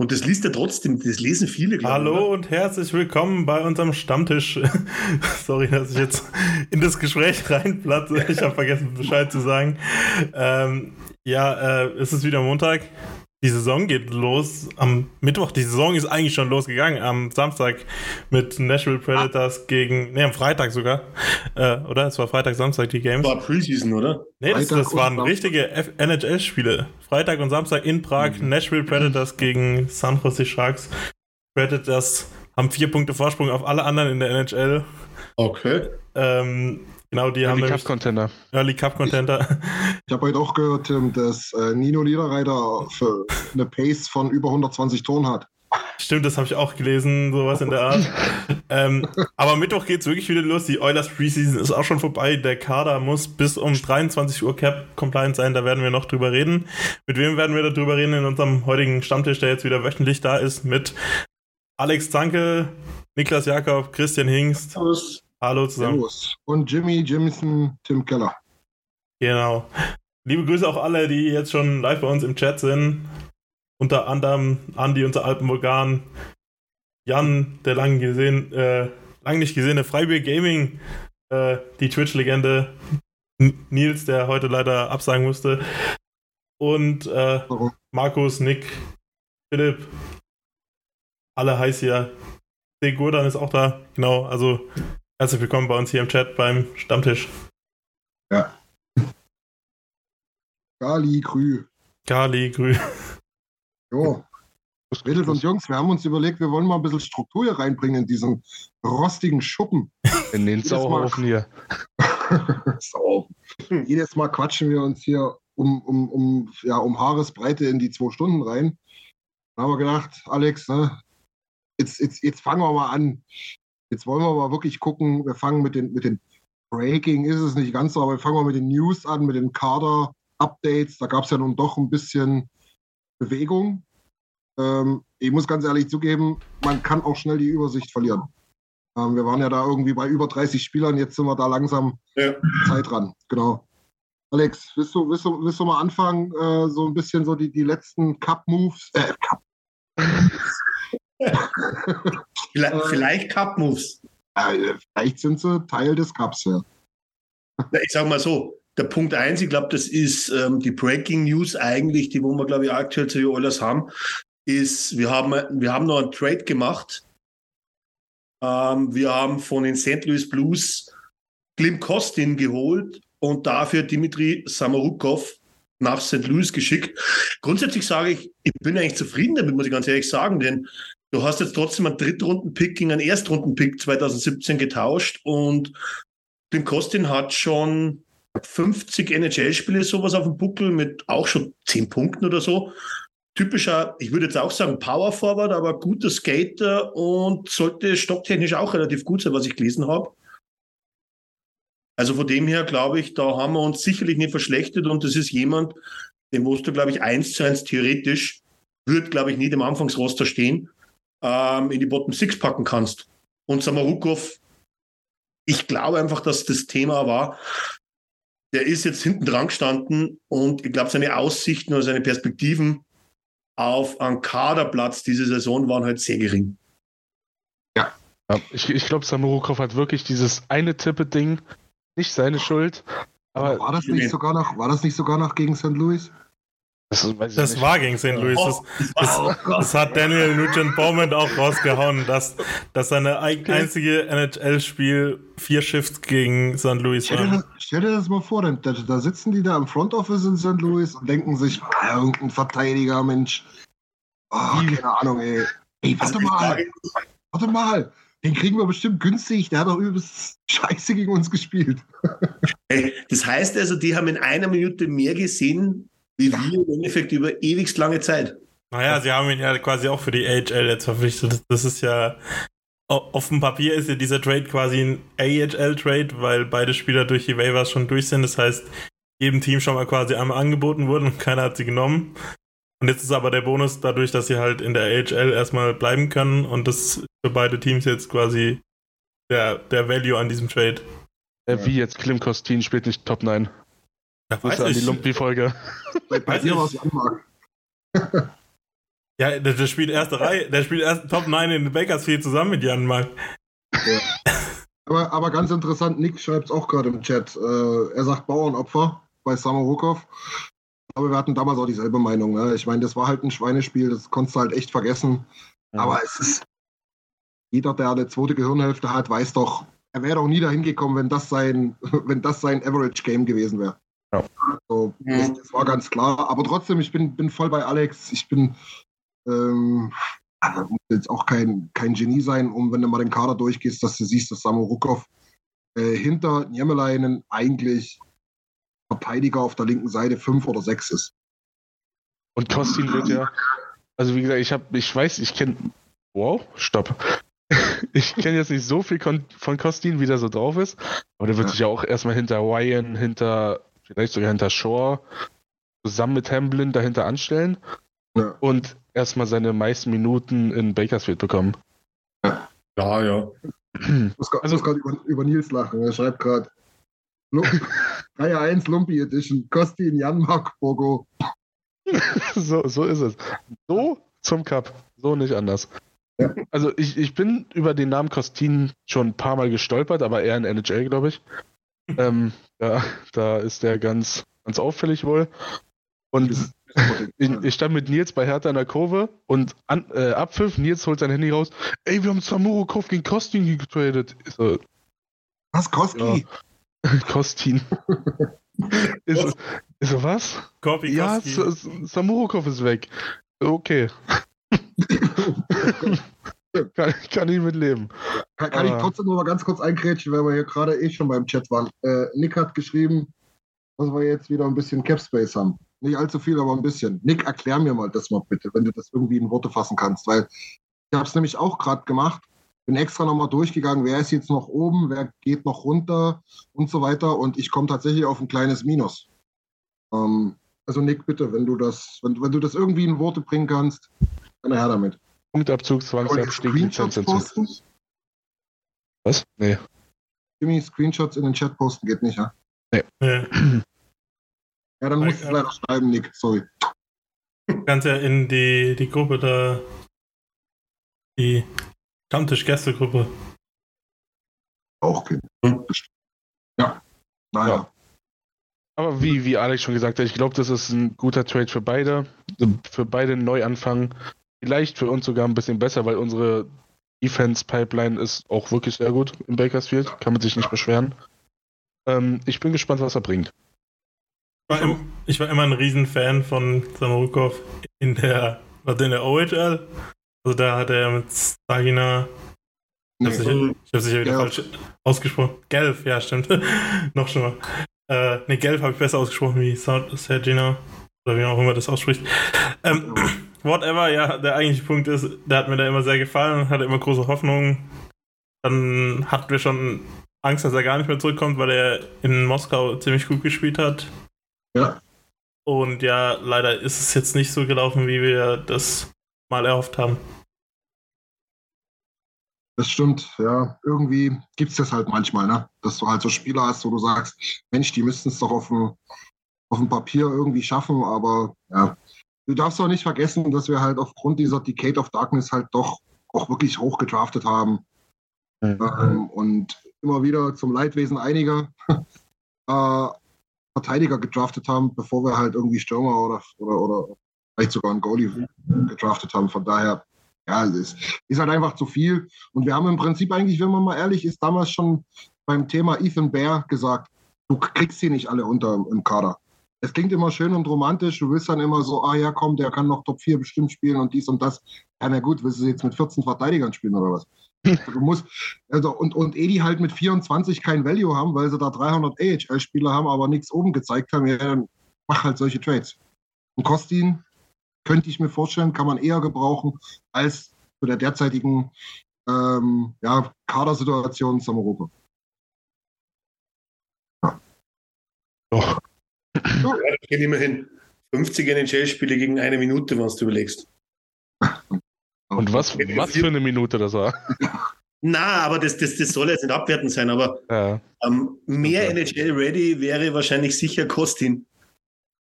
Und das liest er trotzdem, das lesen viele. Hallo oder? und herzlich willkommen bei unserem Stammtisch. Sorry, dass ich jetzt in das Gespräch reinplatze. Ich habe vergessen, Bescheid zu sagen. Ähm, ja, äh, es ist wieder Montag. Die Saison geht los am Mittwoch. Die Saison ist eigentlich schon losgegangen. Am Samstag mit Nashville Predators ah. gegen, nee, am Freitag sogar. Äh, oder? Es war Freitag, Samstag die Games. War Preseason, oder? Nee, das, das waren richtige NHL-Spiele. Freitag und Samstag in Prag. Mhm. Nashville Predators gegen San Jose Sharks. Predators haben vier Punkte Vorsprung auf alle anderen in der NHL. Okay. Ähm, Genau, die Early haben Cup Contender. Early Cup Contender. Ich, ich habe heute auch gehört, Tim, dass äh, Nino Niederreiter für eine Pace von über 120 Toren hat. Stimmt, das habe ich auch gelesen, sowas in der Art. ähm, aber Mittwoch geht es wirklich wieder los. Die Oilers Preseason ist auch schon vorbei. Der Kader muss bis um 23 Uhr Cap compliant sein. Da werden wir noch drüber reden. Mit wem werden wir darüber reden in unserem heutigen Stammtisch, der jetzt wieder wöchentlich da ist? Mit Alex Zanke, Niklas Jakob, Christian Hingst. Servus. Hallo zusammen. Servus. Und Jimmy Jimson, Tim Keller. Genau. Liebe Grüße auch alle, die jetzt schon live bei uns im Chat sind. Unter anderem Andi, unser Alpenvulkan, Jan, der lang gesehen, äh, lang nicht gesehene Freibier Gaming, äh, die Twitch-Legende, Nils, der heute leider absagen musste, und äh, Markus, Nick, Philipp, alle heiß hier. Gurdan ist auch da, genau, also Herzlich willkommen bei uns hier im Chat beim Stammtisch. Ja. Gali Grü. Gali Grü. Jo. Mädels und Jungs, wir haben uns überlegt, wir wollen mal ein bisschen Struktur hier reinbringen in diesen rostigen Schuppen. In den Sauhaufen hier. Sauhaufen. Jedes Mal quatschen wir uns hier um, um, um, ja, um Haaresbreite in die zwei Stunden rein. Dann haben wir gedacht, Alex, ne, jetzt, jetzt, jetzt fangen wir mal an. Jetzt wollen wir aber wirklich gucken, wir fangen mit den, mit den Breaking, ist es nicht ganz so, aber wir fangen mal mit den News an, mit den Kader-Updates. Da gab es ja nun doch ein bisschen Bewegung. Ähm, ich muss ganz ehrlich zugeben, man kann auch schnell die Übersicht verlieren. Ähm, wir waren ja da irgendwie bei über 30 Spielern, jetzt sind wir da langsam ja. Zeit dran. Genau. Alex, willst du, willst du, willst du mal anfangen, äh, so ein bisschen so die, die letzten Cup-Moves, äh, Cup. vielleicht, äh, vielleicht Cup-Moves. vielleicht sind sie Teil des Cups, ja. Ich sag mal so, der Punkt eins, ich glaube, das ist ähm, die Breaking News eigentlich, die wo wir, glaube ich, aktuell zu alles haben, ist, wir haben, wir haben noch einen Trade gemacht. Ähm, wir haben von den St. Louis Blues Klim Kostin geholt und dafür Dimitri Samarukov nach St. Louis geschickt. Grundsätzlich sage ich, ich bin eigentlich zufrieden damit, muss ich ganz ehrlich sagen, denn Du hast jetzt trotzdem einen Drittrunden-Pick gegen einen Erstrunden-Pick 2017 getauscht und den Kostin hat schon 50 NHL-Spiele sowas auf dem Buckel mit auch schon 10 Punkten oder so. Typischer, ich würde jetzt auch sagen, Power Forward, aber guter Skater und sollte stocktechnisch auch relativ gut sein, was ich gelesen habe. Also von dem her glaube ich, da haben wir uns sicherlich nicht verschlechtert und das ist jemand, den musst du, glaube ich, eins zu eins theoretisch, wird, glaube ich, nicht im Anfangsroster stehen ähm, in die Bottom Six packen kannst. Und Samarukov, ich glaube einfach, dass das Thema war, der ist jetzt hinten dran gestanden und ich glaube, seine Aussichten oder seine Perspektiven auf einen Kaderplatz diese Saison waren halt sehr gering. Ja, ich ich glaube, Samurukov hat wirklich dieses eine Tippe-Ding, nicht seine Schuld. Aber war das nicht sogar noch, war das nicht sogar noch gegen St. Louis? Das, das war gegen St. Louis. Das, das, oh das, hat Daniel Nugent Bowman auch rausgehauen, dass, dass seine einzige NHL-Spiel vier Shifts gegen St. Louis war. Stell dir das mal vor, da, da, sitzen die da im Front Office in St. Louis und denken sich, ah, irgendein Verteidiger, Mensch. Oh, keine Ahnung, ey. Ey, warte mal. Warte mal. Den kriegen wir bestimmt günstig. Der hat doch übelst scheiße gegen uns gespielt. das heißt also, die haben in einer Minute mehr gesehen wie wir im Endeffekt über ewigst lange Zeit. Naja, sie haben ihn ja quasi auch für die AHL jetzt verpflichtet. Das ist ja, auf dem Papier ist ja dieser Trade quasi ein AHL-Trade, weil beide Spieler durch die Waivers schon durch sind. Das heißt, jedem Team schon mal quasi einmal angeboten wurden und keiner hat sie genommen. Und jetzt ist aber der Bonus dadurch, dass sie halt in der AHL erstmal bleiben können und das ist für beide Teams jetzt quasi der, der Value an diesem Trade. Äh, wie jetzt Klim Kostin spielt nicht Top 9. Ja, Grüße an die Lumpi-Folge. Bei, dir war es Anmark. ja, der, der, spielt erste Reihe, der spielt erst Top 9 in Bakersfield zusammen mit Jan Mark. Ja. Aber, aber ganz interessant, Nick schreibt es auch gerade im Chat. Äh, er sagt Bauernopfer bei Samorukov. Aber wir hatten damals auch dieselbe Meinung. Ne? Ich meine, das war halt ein Schweinespiel, das konntest du halt echt vergessen. Ja. Aber es ist. Jeder, der eine zweite Gehirnhälfte hat, weiß doch, er wäre doch nie dahin gekommen, wenn das sein, wenn das sein Average Game gewesen wäre. Ja. Also, das, das, war ganz klar. Aber trotzdem, ich bin, bin voll bei Alex. Ich bin ähm, muss jetzt auch kein, kein Genie sein, um wenn du mal den Kader durchgehst, dass du siehst, dass Samu Rukov äh, hinter Niemelainen eigentlich Verteidiger auf der linken Seite fünf oder sechs ist. Und Kostin wird ja, also wie gesagt, ich habe, ich weiß, ich kenne, wow, stopp. ich kenne jetzt nicht so viel von Kostin, wie der so drauf ist, aber der wird ja. sich ja auch erstmal hinter Ryan, hinter vielleicht sogar hinter Shore, zusammen mit Hamblin dahinter anstellen ja. und erstmal seine meisten Minuten in Bakersfield bekommen. Ja, ja. ja. Ich muss gerade also, über, über Nils lachen. Er schreibt gerade 3-1 Lumpy Edition, Kostin Janmark Bogo. so, so ist es. So zum Cup. So nicht anders. Ja. Also ich, ich bin über den Namen Kostin schon ein paar Mal gestolpert, aber eher in NHL, glaube ich ähm, ja, da ist der ganz, ganz auffällig wohl. Und ich, ich, stand mit Nils bei Hertha in der Kurve und an, äh, Abpfiff, Nils holt sein Handy raus. Ey, wir haben Samurokov gegen Kostin getradet. So, was, Koski? Ja. Kostin. ist, ist so, was? Korpi ja, Samurokov ist weg. Okay. kann, kann ich mitleben. Kann, kann ich trotzdem noch mal ganz kurz eingrätschen, weil wir hier gerade eh schon beim Chat waren. Äh, Nick hat geschrieben, dass wir jetzt wieder ein bisschen Capspace haben. Nicht allzu viel, aber ein bisschen. Nick, erklär mir mal das mal bitte, wenn du das irgendwie in Worte fassen kannst, weil ich habe es nämlich auch gerade gemacht. Bin extra nochmal durchgegangen, wer ist jetzt noch oben, wer geht noch runter und so weiter. Und ich komme tatsächlich auf ein kleines Minus. Ähm, also Nick, bitte, wenn du das, wenn, wenn du das irgendwie in Worte bringen kannst, dann her damit. Punktabzug, Zwangsabstieg, Lizenzentzug. Was? Nee. Jimmy, Screenshots in den Chat posten geht nicht, ja? Nee. Ja, dann musst du es leider schreiben, Nick, sorry. Kannst ja in die, die Gruppe da, die Stammtisch-Gästegruppe. Auch gehen. Ja, naja. Ja. Aber wie, wie Alex schon gesagt hat, ich glaube, das ist ein guter Trade für beide. Für beide Neuanfang vielleicht für uns sogar ein bisschen besser, weil unsere Defense-Pipeline ist auch wirklich sehr gut in Bakersfield. Kann man sich nicht beschweren. Ähm, ich bin gespannt, was er bringt. Ich war, im, ich war immer ein Riesenfan von Samorukov in der, was in der OHL. Also da hat er mit Sagina. Ich habe sicher, ich hab sicher wieder Gelf. falsch ausgesprochen. Gelf, ja, stimmt. Noch schon mal. Äh, ne, Gelf habe ich besser ausgesprochen wie Sagina. Oder wie auch immer das ausspricht. Ähm, whatever, ja, der eigentliche Punkt ist, der hat mir da immer sehr gefallen, hatte immer große Hoffnungen. Dann hatten wir schon Angst, dass er gar nicht mehr zurückkommt, weil er in Moskau ziemlich gut gespielt hat. Ja. Und ja, leider ist es jetzt nicht so gelaufen, wie wir das mal erhofft haben. Das stimmt, ja. Irgendwie gibt es das halt manchmal, ne? Dass du halt so Spieler hast, wo du sagst, Mensch, die müssten es doch auf dem, auf dem Papier irgendwie schaffen, aber ja, du darfst auch nicht vergessen, dass wir halt aufgrund dieser Decade of Darkness halt doch auch wirklich hoch gedraftet haben. Mhm. Ähm, und immer wieder zum Leidwesen einiger äh, Verteidiger gedraftet haben, bevor wir halt irgendwie Stürmer oder, oder, oder vielleicht sogar einen Goalie gedraftet haben. Von daher, ja, es ist, ist halt einfach zu viel. Und wir haben im Prinzip eigentlich, wenn man mal ehrlich ist, damals schon beim Thema Ethan Bear gesagt, du kriegst sie nicht alle unter im Kader. Es klingt immer schön und romantisch. Du willst dann immer so, ah ja, komm, der kann noch Top 4 bestimmt spielen und dies und das. Ja, na gut, willst du jetzt mit 14 Verteidigern spielen oder was? Du musst, also, und, und Edi halt mit 24 kein Value haben, weil sie da 300 AHL-Spieler haben, aber nichts oben gezeigt haben, ja, dann mach halt solche Trades. Und Kostin könnte ich mir vorstellen, kann man eher gebrauchen als zu der derzeitigen ähm, ja, Kadersituation Samarupa. Ja. Doch. Ja, das geht immerhin 50 NHL-Spiele gegen eine Minute, was du überlegst. Und was, was für eine Minute das war. Na, aber das, das, das soll jetzt nicht abwertend sein, aber ja. ähm, mehr okay. NHL-Ready wäre wahrscheinlich sicher Kostin.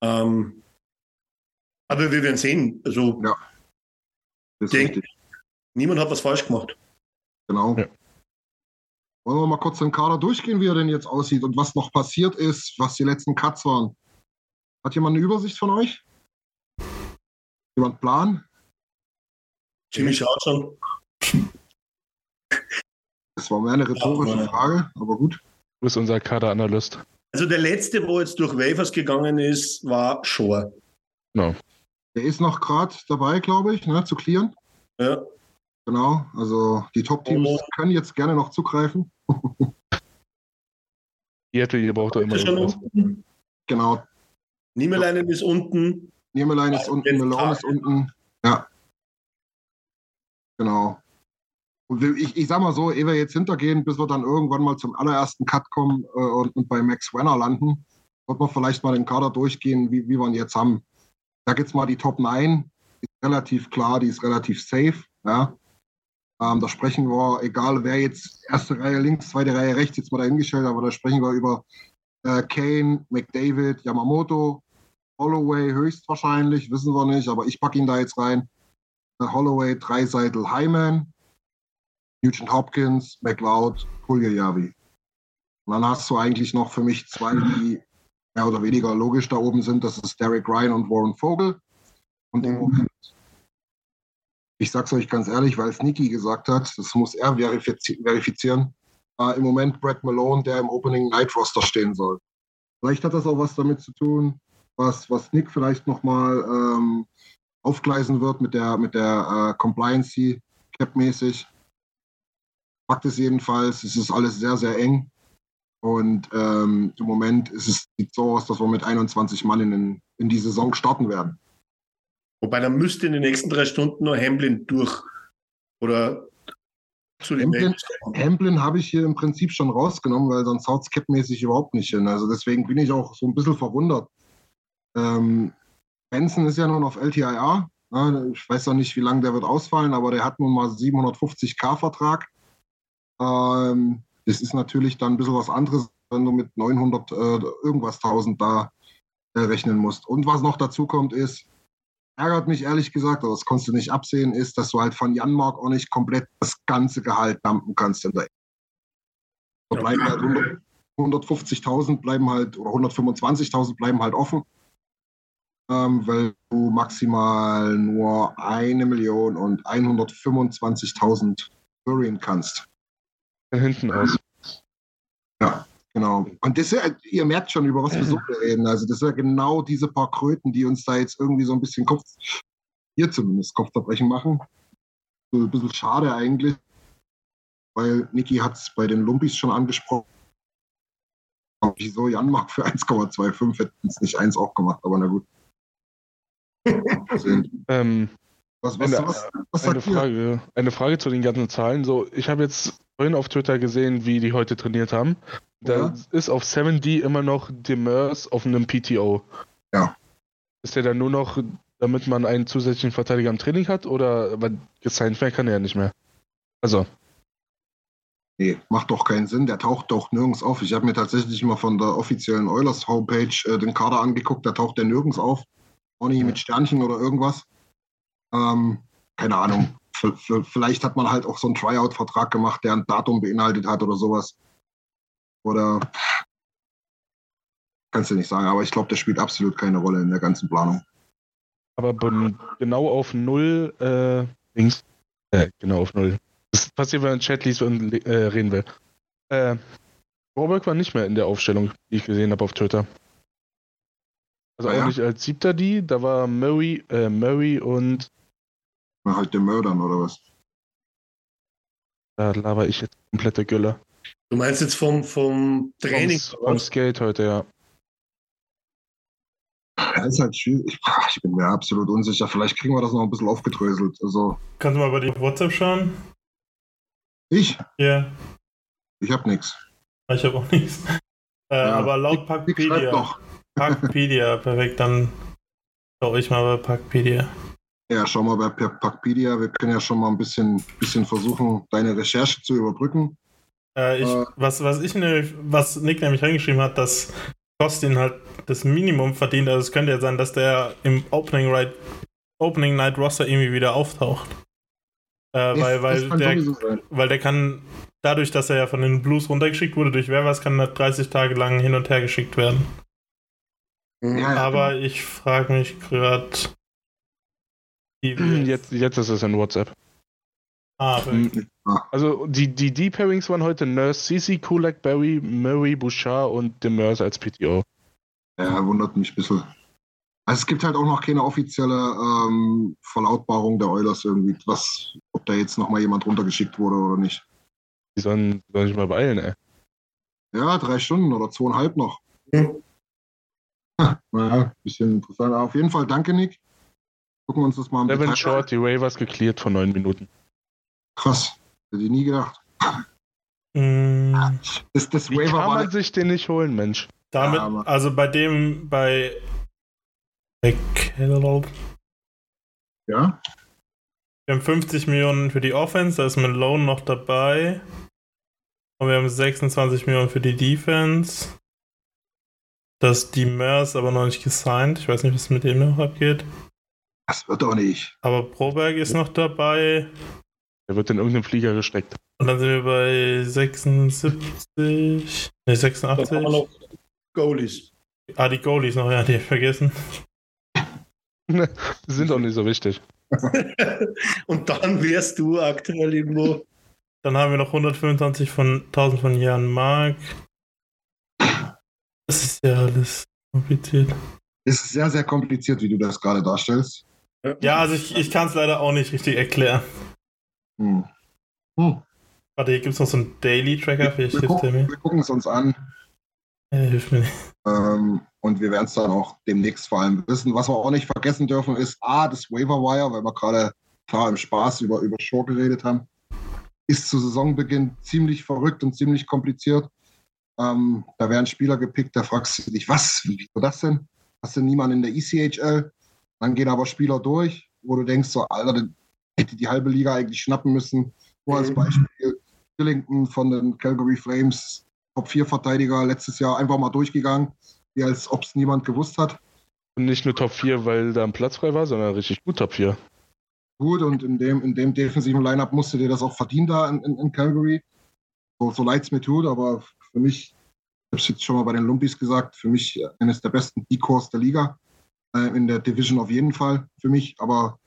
Ähm, aber wir werden sehen. Also, ja. denk, niemand hat was falsch gemacht. Genau. Ja. Wollen wir mal kurz den Kader durchgehen, wie er denn jetzt aussieht und was noch passiert ist, was die letzten Cuts waren? Hat jemand eine Übersicht von euch? Jemand Plan? Jimmy schaut schon. Das war mehr eine rhetorische ja, Frage, aber gut. Du bist unser Kaderanalyst. Also der letzte, wo jetzt durch Wafers gegangen ist, war Shore. No. Der ist noch gerade dabei, glaube ich, ne, zu clearen. Ja. Genau, also die Top-Teams oh. können jetzt gerne noch zugreifen. Seattle, ihr braucht doch immer irgendwas. Genau. Niemeleinen ist unten. Niemelein ist unten, Melon ist unten. Ja. Genau. Und ich, ich sag mal so, ehe wir jetzt hintergehen, bis wir dann irgendwann mal zum allerersten Cut kommen äh, und, und, bei Max Wenner landen, wird man vielleicht mal den Kader durchgehen, wie, wie wir ihn jetzt haben. Da jetzt mal die Top 9, ist relativ klar, die ist relativ safe. Ja. Ähm, da sprechen wir, egal wer jetzt erste Reihe links, zweite Reihe rechts, jetzt mal dahingestellt, aber da sprechen wir über äh, Kane, McDavid, Yamamoto, Holloway höchstwahrscheinlich, wissen wir nicht, aber ich packe ihn da jetzt rein. Holloway, Dreiseitel, Hyman, Nugent Hopkins, McLeod, Puljajavi. Und dann hast du eigentlich noch für mich zwei, die mehr oder weniger logisch da oben sind. Das ist Derek Ryan und Warren Vogel. Und im Moment, ich sag's euch ganz ehrlich, weil es Niki gesagt hat, das muss er verifiz verifizieren. Äh, Im Moment Brett Malone, der im Opening Night Roster stehen soll. Vielleicht hat das auch was damit zu tun, was, was Nick vielleicht nochmal ähm, aufgleisen wird mit der, mit der äh, Compliance Cap-mäßig. Fakt ist jedenfalls, es ist alles sehr, sehr eng. Und ähm, im Moment ist es sieht so aus, dass wir mit 21 Mann in, in die Saison starten werden. Wobei dann müsste in den nächsten drei Stunden nur Hamblin durch. Oder zu den Hamblin, Hamblin habe ich hier im Prinzip schon rausgenommen, weil sonst haut es cap-mäßig überhaupt nicht hin. Also deswegen bin ich auch so ein bisschen verwundert. Ähm, Benson ist ja nun auf LTIR. Ich weiß noch nicht, wie lange der wird ausfallen, aber der hat nun mal 750k Vertrag. Ähm, das ist natürlich dann ein bisschen was anderes, wenn du mit 900 äh, irgendwas 1000 da äh, rechnen musst. Und was noch dazu kommt, ist, ärgert mich ehrlich gesagt, aber das konntest du nicht absehen, ist, dass du halt von Janmark auch nicht komplett das ganze Gehalt dumpen kannst. In der da bleiben halt 150.000 bleiben halt, oder 125.000 bleiben halt offen ähm, weil du maximal nur eine Million und 125.000 Burien kannst. Hinten aus. Ja, genau. Und das ist, ihr merkt schon, über was wir so reden. Also das sind ja genau diese paar Kröten, die uns da jetzt irgendwie so ein bisschen Kopf, hier zumindest Kopfverbrechen machen. So ein bisschen schade eigentlich, weil Niki hat es bei den Lumpis schon angesprochen. Wieso Jan macht für 1,25 hätten es nicht eins auch gemacht, aber na gut ähm, was, was, eine, was, was eine, Frage, eine Frage zu den ganzen Zahlen. So, ich habe jetzt vorhin auf Twitter gesehen, wie die heute trainiert haben. Da ist auf 7D immer noch Demers auf einem PTO. Ja. Ist der dann nur noch, damit man einen zusätzlichen Verteidiger im Training hat? Oder weil gesigned werden kann er ja nicht mehr? Also. Nee, macht doch keinen Sinn. Der taucht doch nirgends auf. Ich habe mir tatsächlich mal von der offiziellen Oilers Homepage äh, den Kader angeguckt. Da taucht der nirgends auf. Auch nicht mit Sternchen oder irgendwas. Ähm, keine Ahnung. vielleicht hat man halt auch so einen Tryout-Vertrag gemacht, der ein Datum beinhaltet hat oder sowas. Oder kannst du nicht sagen, aber ich glaube, der spielt absolut keine Rolle in der ganzen Planung. Aber genau auf null, äh, links, äh, genau auf null. Das passiert, wenn man Chat liest und äh, reden will. Äh, Warburg war nicht mehr in der Aufstellung, die ich gesehen habe auf Twitter. Also ah, auch ja? nicht als siebter die, da war Murray, äh, Murray und. Na, halt der Mördern oder was? Da laber ich jetzt komplette Gülle. Du meinst jetzt vom, vom Training? Vom, vom Skate heute, ja. Das ist halt schwierig. Ich bin mir absolut unsicher. Vielleicht kriegen wir das noch ein bisschen aufgedröselt. Also, Kannst du mal bei dir auf WhatsApp schauen? Ich? Ja. Yeah. Ich hab nichts. Ich hab auch nichts. Äh, ja. Aber laut Packpedia. Packpedia, perfekt. Dann schau ich mal bei Packpedia. Ja, schau mal bei Packpedia. Wir können ja schon mal ein bisschen, bisschen versuchen, deine Recherche zu überbrücken. Äh, ich, äh, was, was ich ne, was Nick nämlich reingeschrieben hat, dass Kostin halt das Minimum verdient. Also es könnte ja sein, dass der im Opening, right, Opening Night Roster irgendwie wieder auftaucht. Äh, weil, weil, der, weil der kann, dadurch, dass er ja von den Blues runtergeschickt wurde durch wer was, kann er 30 Tage lang hin und her geschickt werden. Ja, Aber genau. ich frage mich gerade. Jetzt, jetzt ist es in WhatsApp. Ah, mhm. Also die, die Deep Pairings waren heute Nurse, Cici, Kulak, Barry, Murray, Bouchard und Demers als PTO. Ja, wundert mich ein bisschen. Also es gibt halt auch noch keine offizielle ähm, Verlautbarung der Oilers irgendwie, was, ob da jetzt nochmal jemand runtergeschickt wurde oder nicht. Die sollen, sollen sich mal beeilen, ey. Ja, drei Stunden oder zweieinhalb noch. Mhm. naja, bisschen interessant. Aber auf jeden Fall danke, Nick. Gucken wir uns das mal an. Seven Short, die Waivers geklärt von neun Minuten. Krass. Hätte ich nie gedacht. Mm. Das, das Wie Waiver kann man sich den nicht holen, Mensch? Damit, ja, also bei dem, bei, Ja. Wir haben 50 Millionen für die Offense, da ist Malone noch dabei. Und wir haben 26 Millionen für die Defense. Das ist die Mers aber noch nicht gesigned. Ich weiß nicht, was mit dem noch abgeht. Das wird doch nicht. Aber Proberg ist noch dabei. Er wird in irgendeinem Flieger gesteckt. Und dann sind wir bei 76. Ne, 86. Goalies. Ah, die Goalies noch, ja, die hab ich vergessen. die sind auch nicht so wichtig. Und dann wärst du aktuell irgendwo. Dann haben wir noch 125 von 1000 von Jan Mark. Das ist ja alles kompliziert. Es ist sehr, sehr kompliziert, wie du das gerade darstellst. Ja, also ich, ich kann es leider auch nicht richtig erklären. Hm. Hm. Warte, hier gibt es noch so einen Daily-Tracker. Wir, wir, gucken, wir gucken es uns an. Ja, hilf mir nicht. Ähm, und wir werden es dann auch demnächst vor allem wissen. Was wir auch nicht vergessen dürfen, ist A, das Waiver Wire, weil wir gerade klar im Spaß über, über Show geredet haben, ist zu Saisonbeginn ziemlich verrückt und ziemlich kompliziert. Ähm, da werden Spieler gepickt, da fragst du dich, was, wieso das denn? Hast du niemanden in der ECHL? Dann gehen aber Spieler durch, wo du denkst, so, Alter, hätte die halbe Liga eigentlich schnappen müssen. Nur als mhm. Beispiel, Billington von den Calgary Flames, Top-4-Verteidiger, letztes Jahr einfach mal durchgegangen, wie als ob es niemand gewusst hat. Und nicht nur Top 4, weil da ein Platz frei war, sondern richtig gut Top 4. Gut, und in dem, in dem defensiven Lineup musste dir das auch verdienen da in, in, in Calgary. So, so leid es mir tut, aber für mich, ich habe es jetzt schon mal bei den Lumpis gesagt, für mich eines der besten D-Cores der Liga. Äh, in der Division auf jeden Fall für mich, aber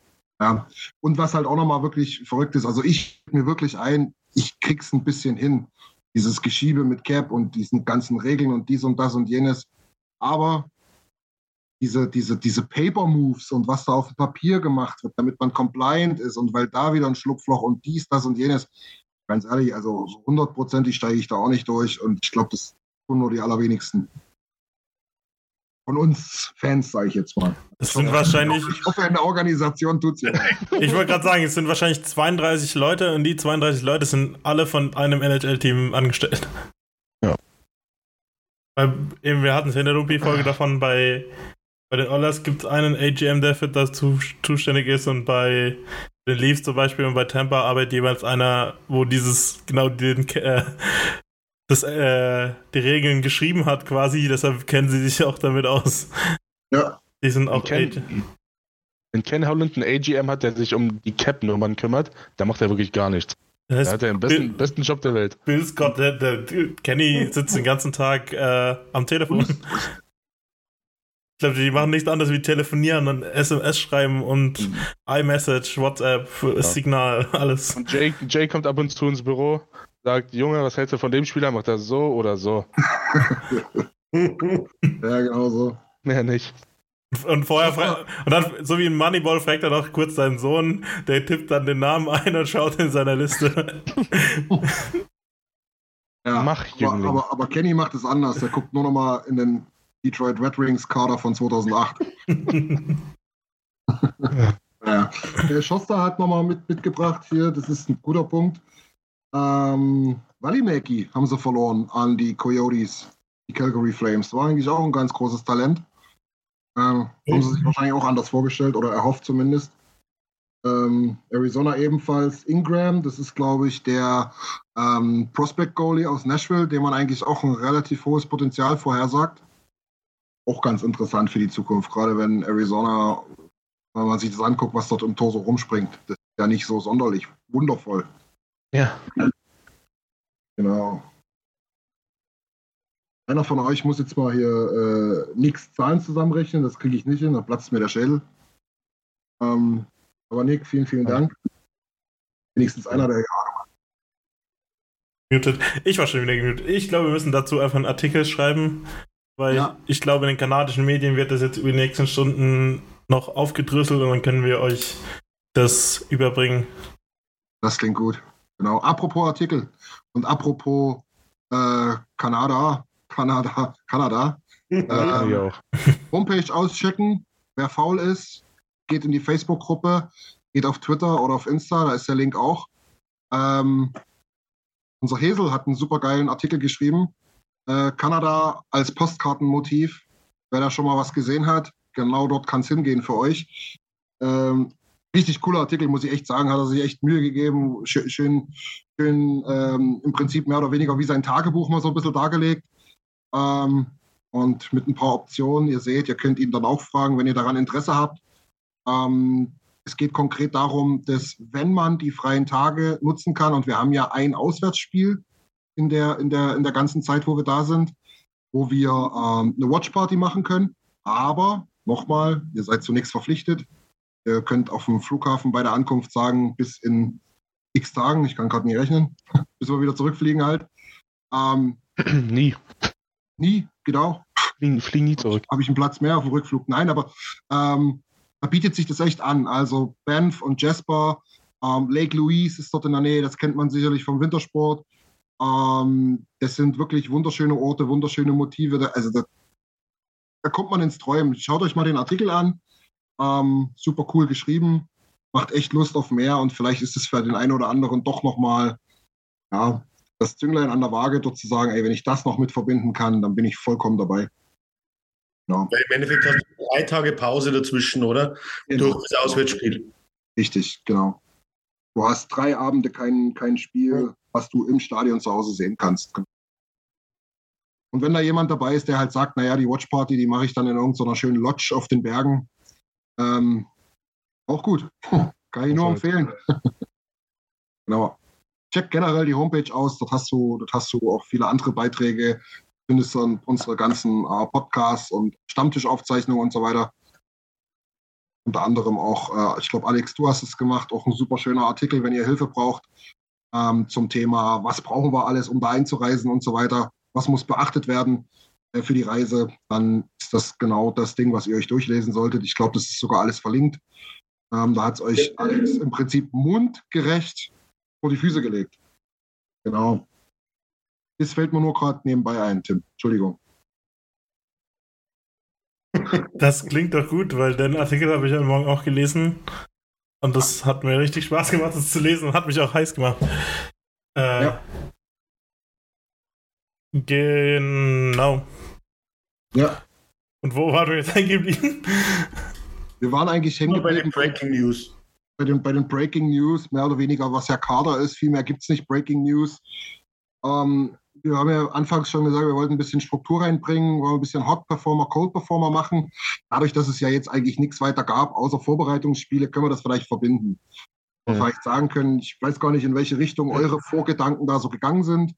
ja. Und was halt auch nochmal wirklich verrückt ist, also ich mir wirklich ein, ich krieg's ein bisschen hin. Dieses Geschiebe mit Cap und diesen ganzen Regeln und dies und das und jenes. Aber diese, diese, diese Paper-Moves und was da auf dem Papier gemacht wird, damit man compliant ist und weil da wieder ein Schlupfloch und dies, das und jenes. Ganz ehrlich, also hundertprozentig steige ich da auch nicht durch und ich glaube, das tun nur die allerwenigsten von uns Fans, sage ich jetzt mal. Es sind wahrscheinlich. Ich hoffe, in der Organisation tut es ja. ich wollte gerade sagen, es sind wahrscheinlich 32 Leute und die 32 Leute sind alle von einem NHL-Team angestellt. Ja. Weil eben, wir hatten es in der Rupi-Folge davon, bei, bei den Oilers gibt es einen AGM, der für das zu, zuständig ist und bei den Leafs zum Beispiel und bei Tampa arbeitet jeweils einer, wo dieses, genau den, äh, das, äh, die Regeln geschrieben hat, quasi. Deshalb kennen sie sich auch damit aus. Ja. Die sind auch. Kenn, Wenn Ken Holland einen AGM hat, der sich um die Cap-Nummern kümmert, dann macht er wirklich gar nichts. Das Er heißt, hat ja den besten, besten Job der Welt. Bill Scott, der, der, Kenny sitzt den ganzen Tag äh, am Telefon. Ich glaube, die machen nichts anderes wie telefonieren und SMS schreiben und iMessage, WhatsApp, Signal, alles. Und Jay, Jay kommt ab und zu ins Büro, sagt, Junge, was hältst du von dem Spieler? Macht er so oder so? Ja, genau so. Mehr nicht. Und vorher fra- und dann, so wie ein Moneyball, fragt er noch kurz seinen Sohn, der tippt dann den Namen ein und schaut in seiner Liste. Ja, Mach, aber, Jüngling. aber, aber Kenny macht es anders. Der guckt nur noch mal in den Detroit Red Wings Kader von 2008. ja. Der Schoster hat nochmal mit, mitgebracht hier, das ist ein guter Punkt. Ähm, Valimaki haben sie verloren an die Coyotes, die Calgary Flames. War eigentlich auch ein ganz großes Talent. Ähm, haben sie sich wahrscheinlich auch anders vorgestellt oder erhofft zumindest. Ähm, Arizona ebenfalls Ingram, das ist glaube ich der ähm, Prospect Goalie aus Nashville, dem man eigentlich auch ein relativ hohes Potenzial vorhersagt. Auch ganz interessant für die Zukunft, gerade wenn Arizona, wenn man sich das anguckt, was dort im Tor so rumspringt. Das ist ja nicht so sonderlich wundervoll. Ja. Genau. Einer von euch muss jetzt mal hier äh, nix Zahlen zusammenrechnen, das kriege ich nicht hin, da platzt mir der Schädel. Ähm, aber Nick, vielen, vielen Dank. Wenigstens einer, der Muted. Ich war schon wieder gemutet. Ich glaube, wir müssen dazu einfach einen Artikel schreiben, weil Ja. ich glaube, in den kanadischen Medien wird das jetzt über die nächsten Stunden noch aufgedröselt und dann können wir euch das überbringen. Das klingt gut. Genau. Apropos Artikel und apropos äh, Kanada, Kanada, Kanada. Ähm, auch. Homepage auschecken. Wer faul ist, geht in die Facebook-Gruppe, geht auf Twitter oder auf Insta, da ist der Link auch. Ähm, unser Hesel hat einen super geilen Artikel geschrieben. Äh, Kanada als Postkartenmotiv. Wer da schon mal was gesehen hat, genau dort kann es hingehen für euch. Ähm, richtig cooler Artikel, muss ich echt sagen. Hat er sich echt Mühe gegeben. Schön, schön, ähm, im Prinzip mehr oder weniger wie sein Tagebuch mal so ein bisschen dargelegt. Ähm, und mit ein paar Optionen. Ihr seht, ihr könnt ihn dann auch fragen, wenn ihr daran Interesse habt. Ähm, es geht konkret darum, dass wenn man die freien Tage nutzen kann, und wir haben ja ein Auswärtsspiel in der, in der, in der ganzen Zeit, wo wir da sind, wo wir ähm, eine Watchparty machen können. Aber nochmal, ihr seid zu nichts verpflichtet. Ihr könnt auf dem Flughafen bei der Ankunft sagen, bis in x Tagen, ich kann gerade nicht rechnen, bis wir wieder zurückfliegen halt. Ähm, nie. nie, genau, Fliegen, fliegen nie zurück. habe ich einen Platz mehr auf dem Rückflug. Nein, aber ähm, da bietet sich das echt an. Also Banff und Jasper, ähm, Lake Louise ist dort in der Nähe, das kennt man sicherlich vom Wintersport. Ähm, das sind wirklich wunderschöne Orte, wunderschöne Motive. Da, also da, da kommt man ins Träumen. Schaut euch mal den Artikel an. Ähm, super cool geschrieben, macht echt Lust auf mehr und vielleicht ist es für den einen oder anderen doch nochmal ja, das Zünglein an der Waage, dort zu sagen, ey, wenn ich das noch mit verbinden kann, dann bin ich vollkommen dabei. Genau. Weil im Endeffekt hast du drei Tage Pause dazwischen, oder? Durch das Auswärtsspiel. Richtig, genau. Du hast drei Abende kein, kein Spiel, was du im Stadion zu Hause sehen kannst. Und wenn da jemand dabei ist, der halt sagt, naja, die Watchparty, die mache ich dann in irgendeiner schönen Lodge auf den Bergen, ähm, auch gut. Kann ich nur halt. empfehlen. genau. Check generell die Homepage aus, dort hast du, dort hast du auch viele andere Beiträge, findest dann unsere ganzen äh, Podcasts und Stammtischaufzeichnungen und so weiter. Unter anderem auch, äh, ich glaube, Alex, du hast es gemacht, auch ein super schöner Artikel, wenn ihr Hilfe braucht ähm, zum Thema, was brauchen wir alles, um da einzureisen und so weiter, was muss beachtet werden äh, für die Reise, dann ist das genau das Ding, was ihr euch durchlesen solltet. Ich glaube, das ist sogar alles verlinkt. Ähm, da hat es euch Alex im Prinzip mundgerecht vor die Füße gelegt. Genau. Das fällt mir nur gerade nebenbei ein, Tim. Entschuldigung. Das klingt doch gut, weil den Artikel habe ich heute Morgen auch gelesen. Und das hat mir richtig Spaß gemacht, das zu lesen und hat mich auch heiß gemacht. Äh, Ja. Genau. Ja, Und wo war du jetzt eingeblieben? wir waren eigentlich hängen bei den Breaking News. bei den, bei den Breaking News, mehr oder weniger, was ja Kader ist. Viel mehr gibt es nicht. Breaking News. Ähm, wir haben ja anfangs schon gesagt, wir wollten ein bisschen Struktur reinbringen, wollen ein bisschen Hot Performer, Cold Performer machen. Dadurch, dass es ja jetzt eigentlich nichts weiter gab, außer Vorbereitungsspiele, können wir das vielleicht verbinden. Ja. Vielleicht sagen können, ich weiß gar nicht, in welche Richtung eure Vorgedanken da so gegangen sind.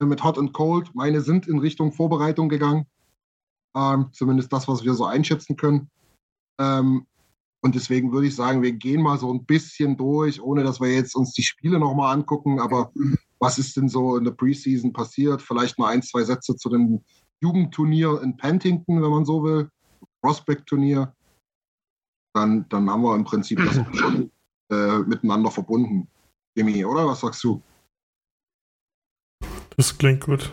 Mit Hot und Cold. Meine sind in Richtung Vorbereitung gegangen. Ähm, zumindest das, was wir so einschätzen können. Ähm, und deswegen würde ich sagen, wir gehen mal so ein bisschen durch, ohne dass wir jetzt uns die Spiele nochmal angucken. Aber was ist denn so in der Preseason passiert? Vielleicht mal ein, zwei Sätze zu dem Jugendturnier in Pentington, wenn man so will. Prospect-Turnier. Dann, dann haben wir im Prinzip das schon äh, miteinander verbunden. Jimmy, oder? Was sagst du? Das klingt gut.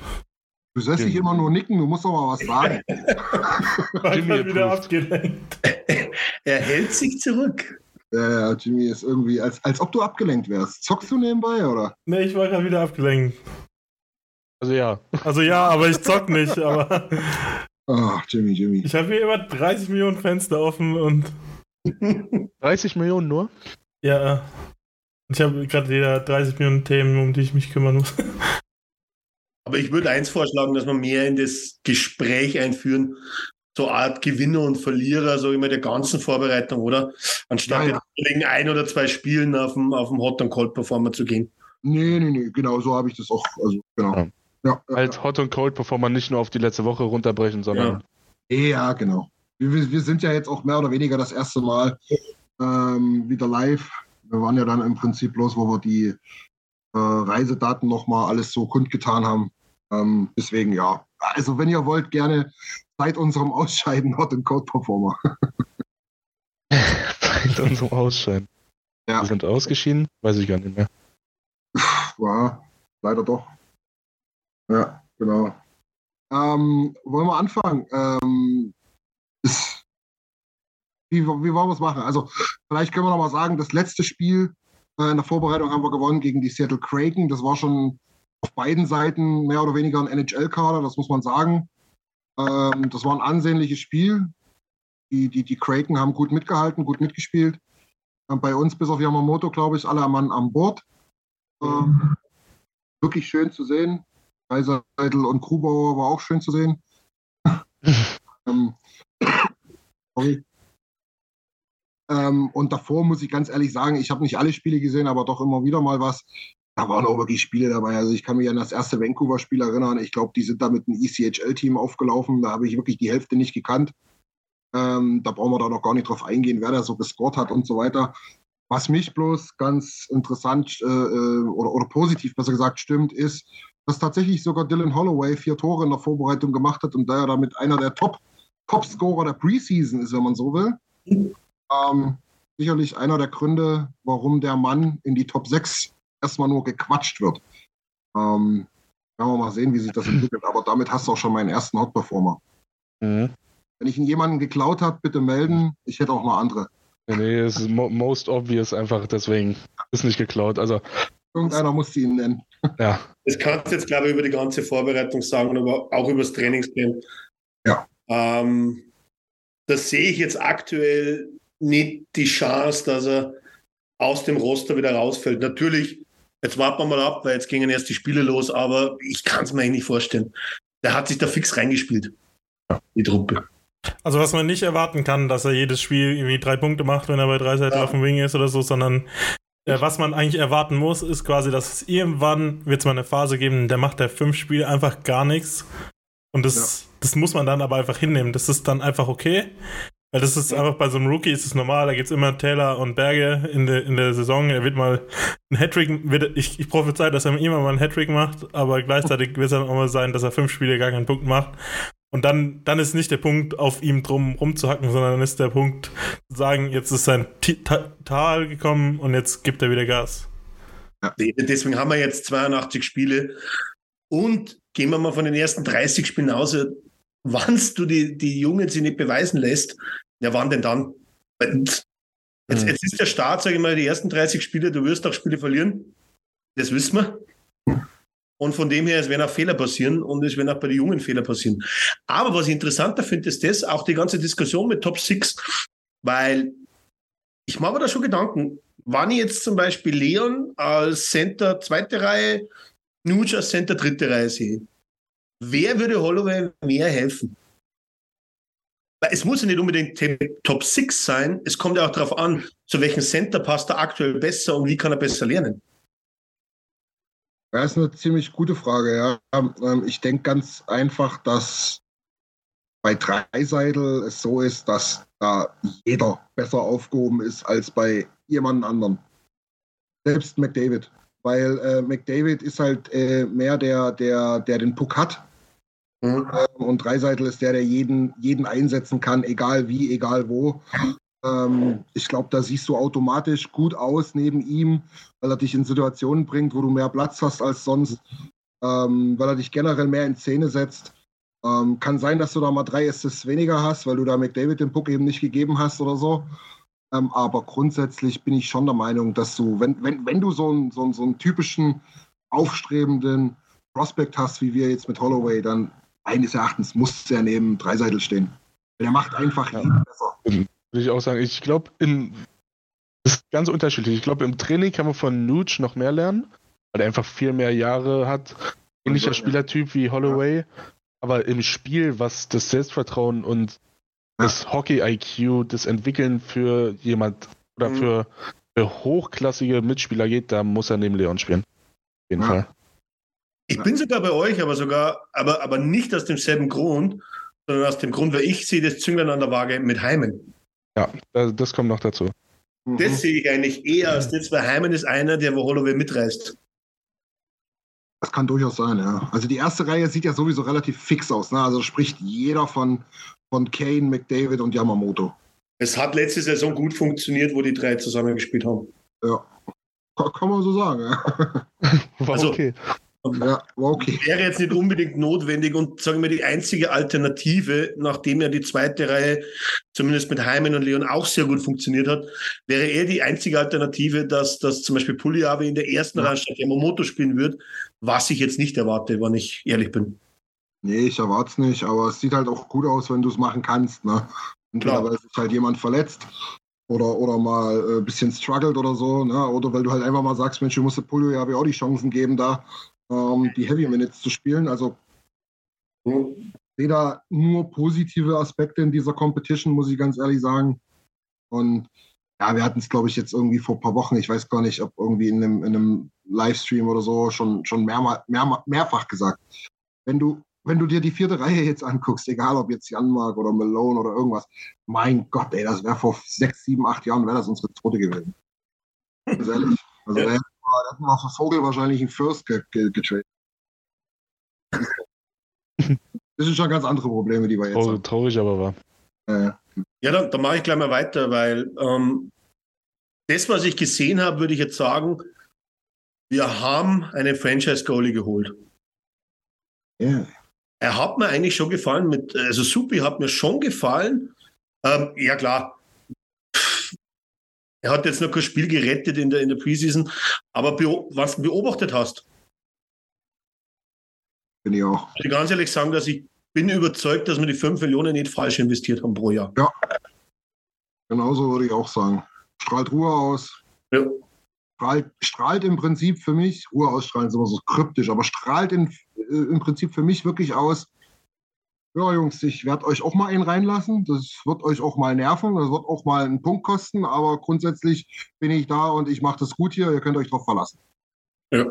Du sollst nicht immer nur nicken, du musst doch mal was sagen. Jimmy wieder abgelenkt. er hält sich zurück. Ja, Jimmy ist irgendwie, als, als ob du abgelenkt wärst. Zockst du nebenbei, oder? Nee, ich war gerade wieder abgelenkt. Also ja. Also ja, aber ich zock nicht, aber. Ach, Jimmy, Jimmy. Ich habe hier immer 30 Millionen Fenster offen und. 30 Millionen nur? Ja. Ich habe gerade wieder 30 Millionen Themen, um die ich mich kümmern muss. Aber ich würde eins vorschlagen, dass wir mehr in das Gespräch einführen, so Art Gewinner und Verlierer, so immer der ganzen Vorbereitung, oder? Anstatt ja, ja. wegen ein oder zwei Spielen auf dem, auf dem Hot und Cold Performer zu gehen. Nee, nee, nee, genau so habe ich das auch. Also, genau. Ja. Ja, halt Hot und Cold Performer nicht nur auf die letzte Woche runterbrechen, sondern. Ja, genau. Wir, wir sind ja jetzt auch mehr oder weniger das erste Mal ähm, wieder live. Wir waren ja dann im Prinzip bloß, wo wir die äh, Reisedaten nochmal alles so kundgetan haben. Ähm, deswegen ja. Also wenn ihr wollt, gerne seit unserem Ausscheiden Hot und Code Performer. seit unserem Ausscheiden. Ja. Wir sind ausgeschieden? Weiß ich gar nicht mehr. Ja, leider doch. Ja, genau. Ähm, wollen wir anfangen? Ähm, ist, wie, wie wollen wir es machen? Also, vielleicht können wir noch mal sagen, das letzte Spiel äh, in der Vorbereitung haben wir gewonnen gegen die Seattle Kraken. Das war schon auf beiden Seiten mehr oder weniger ein NHL-Kader, das muss man sagen. Ähm, das war ein ansehnliches Spiel. Die, die, die Kraken haben gut mitgehalten, gut mitgespielt. Ähm, bei uns, bis auf Yamamoto, glaube ich, alle Mann an Bord. Ähm, wirklich schön zu sehen. Kaiserseidel und Krubauer war auch schön zu sehen. ähm, sorry. Ähm, und davor muss ich ganz ehrlich sagen, ich habe nicht alle Spiele gesehen, aber doch immer wieder mal was da waren auch wirklich Spiele dabei. Also ich kann mich an das erste Vancouver-Spiel erinnern. Ich glaube, die sind da mit einem ECHL-Team aufgelaufen. Da habe ich wirklich die Hälfte nicht gekannt. Ähm, da brauchen wir da noch gar nicht drauf eingehen, wer da so gescored hat und so weiter. Was mich bloß ganz interessant äh, äh, oder, oder positiv besser gesagt stimmt, ist, dass tatsächlich sogar Dylan Holloway vier Tore in der Vorbereitung gemacht hat und da er damit einer der Top, Top-Scorer der Preseason ist, wenn man so will. Ähm, sicherlich einer der Gründe, warum der Mann in die Top 6 erstmal nur gequatscht wird. Ähm, werden wir mal sehen, wie sich das entwickelt. Aber damit hast du auch schon meinen ersten Hot Performer. Mhm. Wenn ich ihn jemanden geklaut habe, bitte melden. Ich hätte auch noch andere. Nee, es ist mo most obvious einfach, deswegen ist nicht geklaut. Also Irgendeiner muss ihn nennen. Ja. Das kannst du jetzt, glaube ich, über die ganze Vorbereitung sagen, aber auch über das Trainingscamp. Ja. Ähm, das sehe ich jetzt aktuell nicht die Chance, dass er aus dem Roster wieder rausfällt. Natürlich Jetzt warten wir mal ab, weil jetzt gingen erst die Spiele los, aber ich kann es mir eigentlich nicht vorstellen. Der hat sich da fix reingespielt, die Truppe. Also was man nicht erwarten kann, dass er jedes Spiel irgendwie drei Punkte macht, wenn er bei drei Seiten ja. auf dem Wing ist oder so, sondern äh, was man eigentlich erwarten muss, ist quasi, dass es irgendwann wird es mal eine Phase geben, der macht der fünf Spiele einfach gar nichts. Und das, ja. das muss man dann aber einfach hinnehmen. Das ist dann einfach okay. Weil das ist einfach bei so einem Rookie ist es normal, da gibt es immer Taylor und Berge in der, in der Saison. Er wird mal ein Hattrick, wird, ich, ich prophezei, dass er immer mal einen Hattrick macht, aber gleichzeitig wird es dann auch mal sein, dass er fünf Spiele gar keinen Punkt macht. Und dann, dann ist nicht der Punkt, auf ihm drum rumzuhacken, sondern dann ist der Punkt, zu sagen, jetzt ist sein Tal gekommen und jetzt gibt er wieder Gas. Ja, deswegen haben wir jetzt 82 Spiele und gehen wir mal von den ersten 30 Spielen aus, wann du die, die Jungen sie nicht beweisen lässt, ja, wann denn dann? Jetzt, hm. jetzt ist der Start, sage ich mal, die ersten 30 Spiele, du wirst auch Spiele verlieren. Das wissen wir. Und von dem her, es werden auch Fehler passieren und es werden auch bei den Jungen Fehler passieren. Aber was ich interessanter finde, ist das, auch die ganze Diskussion mit Top 6, weil ich mache mir da schon Gedanken, wann ich jetzt zum Beispiel Leon als Center zweite Reihe, Nuge als Center dritte Reihe sehe. Wer würde Holloway mehr helfen? Es muss ja nicht unbedingt Top 6 sein. Es kommt ja auch darauf an, zu welchem Center passt er aktuell besser und wie kann er besser lernen. Das ist eine ziemlich gute Frage, ja. Ähm, ich denke ganz einfach, dass bei Dreiseidel es so ist, dass da jeder besser aufgehoben ist als bei jemand anderen. Selbst McDavid. Weil äh, McDavid ist halt äh, mehr der, der, der den Puck hat Mhm. Und Dreiseitel ist der, der jeden, jeden einsetzen kann, egal wie, egal wo. Ähm, ich glaube, da siehst du automatisch gut aus neben ihm, weil er dich in Situationen bringt, wo du mehr Platz hast als sonst, ähm, weil er dich generell mehr in Szene setzt. Ähm, kann sein, dass du da mal drei Assists weniger hast, weil du da McDavid den Puck eben nicht gegeben hast oder so. Ähm, aber grundsätzlich bin ich schon der Meinung, dass du, wenn, wenn, wenn du so einen, so, einen, so einen typischen aufstrebenden Prospect hast, wie wir jetzt mit Holloway, dann meines Erachtens muss er neben Dreiseitel stehen. Der macht einfach ja. jeden besser. Würde ich auch sagen. Ich glaube, in das ist ganz unterschiedlich. Ich glaube, im Training kann man von Nuge noch mehr lernen, weil er einfach viel mehr Jahre hat. Ähnlicher. Spielertyp wie Holloway. Ja. Aber im Spiel, was das Selbstvertrauen und das Hockey-IQ, das Entwickeln für jemand oder mhm. für, für, hochklassige Mitspieler geht, da muss er neben Leon spielen. Auf jeden Fall. Ich bin sogar bei euch, aber sogar, aber, aber nicht aus demselben Grund, sondern aus dem Grund, weil ich sehe das Zünglein an der Waage mit Heimen. Ja, das kommt noch dazu. Das mhm. sehe ich eigentlich eher als das, weil Heimen ist einer, der wo Holloway mitreißt. Das kann durchaus sein, ja. Also die erste Reihe sieht ja sowieso relativ fix aus. Ne? Also spricht jeder von, von Kane, McDavid und Yamamoto. Es hat letzte Saison gut funktioniert, wo die drei zusammengespielt haben. Ja, kann man so sagen. Ja. War also, okay. Ja, okay. Wäre jetzt nicht unbedingt notwendig und sagen wir die einzige Alternative, nachdem ja die zweite Reihe zumindest mit Heimen und Leon auch sehr gut funktioniert hat, wäre eher die einzige Alternative, dass, dass zum Beispiel Puliave in der ersten ja. Reihe statt Yamamoto spielen wird, was ich jetzt nicht erwarte, wenn ich ehrlich bin. Nee, ich erwarte es nicht, aber es sieht halt auch gut aus, wenn du es machen kannst. Ne? Entweder weil sich halt jemand verletzt oder, oder mal ein äh, bisschen struggelt oder so, ne? oder weil du halt einfach mal sagst, Mensch, du musst Pulio ja auch die Chancen geben da ähm, die Heavy Minutes zu spielen. Also ich sehe da nur positive Aspekte in dieser Competition, muss ich ganz ehrlich sagen. Und ja, wir hatten es, glaube ich, jetzt irgendwie vor ein paar Wochen, ich weiß gar nicht, ob irgendwie in einem, in einem Livestream oder so schon, schon mehr, mehr, mehrfach gesagt. Wenn du, wenn du dir die vierte Reihe jetzt anguckst, egal ob jetzt Janmark oder Malone oder irgendwas, mein Gott, ey, das wäre vor sechs, sieben, acht Jahren, wäre das unsere zweite gewesen. Ganz ehrlich. Also ja. Da hat man auf Vogel wahrscheinlich einen First getradet. Das sind schon ganz andere Probleme, die wir jetzt oh, haben. Traurig aber war. Ja, dann, dann mache ich gleich mal weiter, weil ähm, das, was ich gesehen habe, würde ich jetzt sagen, wir haben einen Franchise-Goalie geholt. Ja. Er hat mir eigentlich schon gefallen, mit, also Supi hat mir schon gefallen. Ähm, ja, klar, er hat jetzt noch kein Spiel gerettet in der, in der Preseason, aber was du beobachtet hast. Bin ich auch. Ich ganz ehrlich sagen, dass ich bin überzeugt, dass wir die 5 Millionen nicht falsch investiert haben pro Jahr. Ja. Genauso würde ich auch sagen. Strahlt Ruhe aus. Ja. Strahlt, strahlt im Prinzip für mich, Ruhe ausstrahlen ist immer so kryptisch, aber strahlt in, äh, im Prinzip für mich wirklich aus, ja, Jungs, ich werde euch auch mal einen reinlassen. Das wird euch auch mal nerven, das wird auch mal einen Punkt kosten, aber grundsätzlich bin ich da und ich mache das gut hier. Ihr könnt euch drauf verlassen. Ja.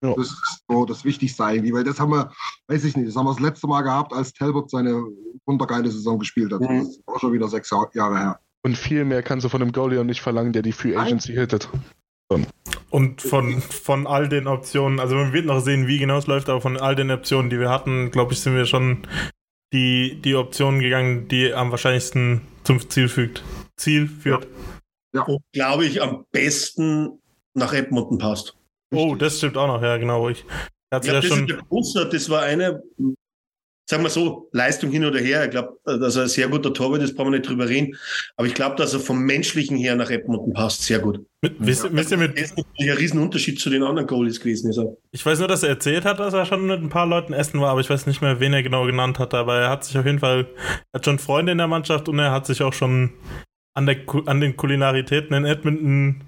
Das ist so das Wichtigste eigentlich, weil das haben wir, weiß ich nicht, das haben wir das letzte Mal gehabt, als Talbot seine wundergeile Saison gespielt hat. Mhm. Das ist auch schon wieder sechs Jahre her. Und viel mehr kannst du von dem Goalie nicht verlangen, der die Free Agency hittet. Und von, von all den Optionen, also man wird noch sehen, wie genau es läuft, aber von all den Optionen, die wir hatten, glaube ich, sind wir schon die, die Option gegangen, die am wahrscheinlichsten zum Ziel fügt. Ziel führt. Ja, ja. glaube ich, am besten nach Edmonton passt. Oh, das stimmt auch noch, ja, genau. Ich, hat ja, das, schon... ist der Großer, das war eine, sagen wir so, Leistung hin oder her. Ich glaube, dass er ein sehr guter Torwart ist, brauchen wir nicht drüber reden. Aber ich glaube, dass er vom Menschlichen her nach Edmonton passt, sehr gut. Mit, wisst, ja. wisst ihr mit, das ist ein Riesenunterschied zu den anderen Goalies gewesen. Ist. Ich weiß nur, dass er erzählt hat, dass er schon mit ein paar Leuten essen war, aber ich weiß nicht mehr, wen er genau genannt hat. Aber er hat sich auf jeden Fall, er hat schon Freunde in der Mannschaft und er hat sich auch schon an, der, an den Kulinaritäten in Edmonton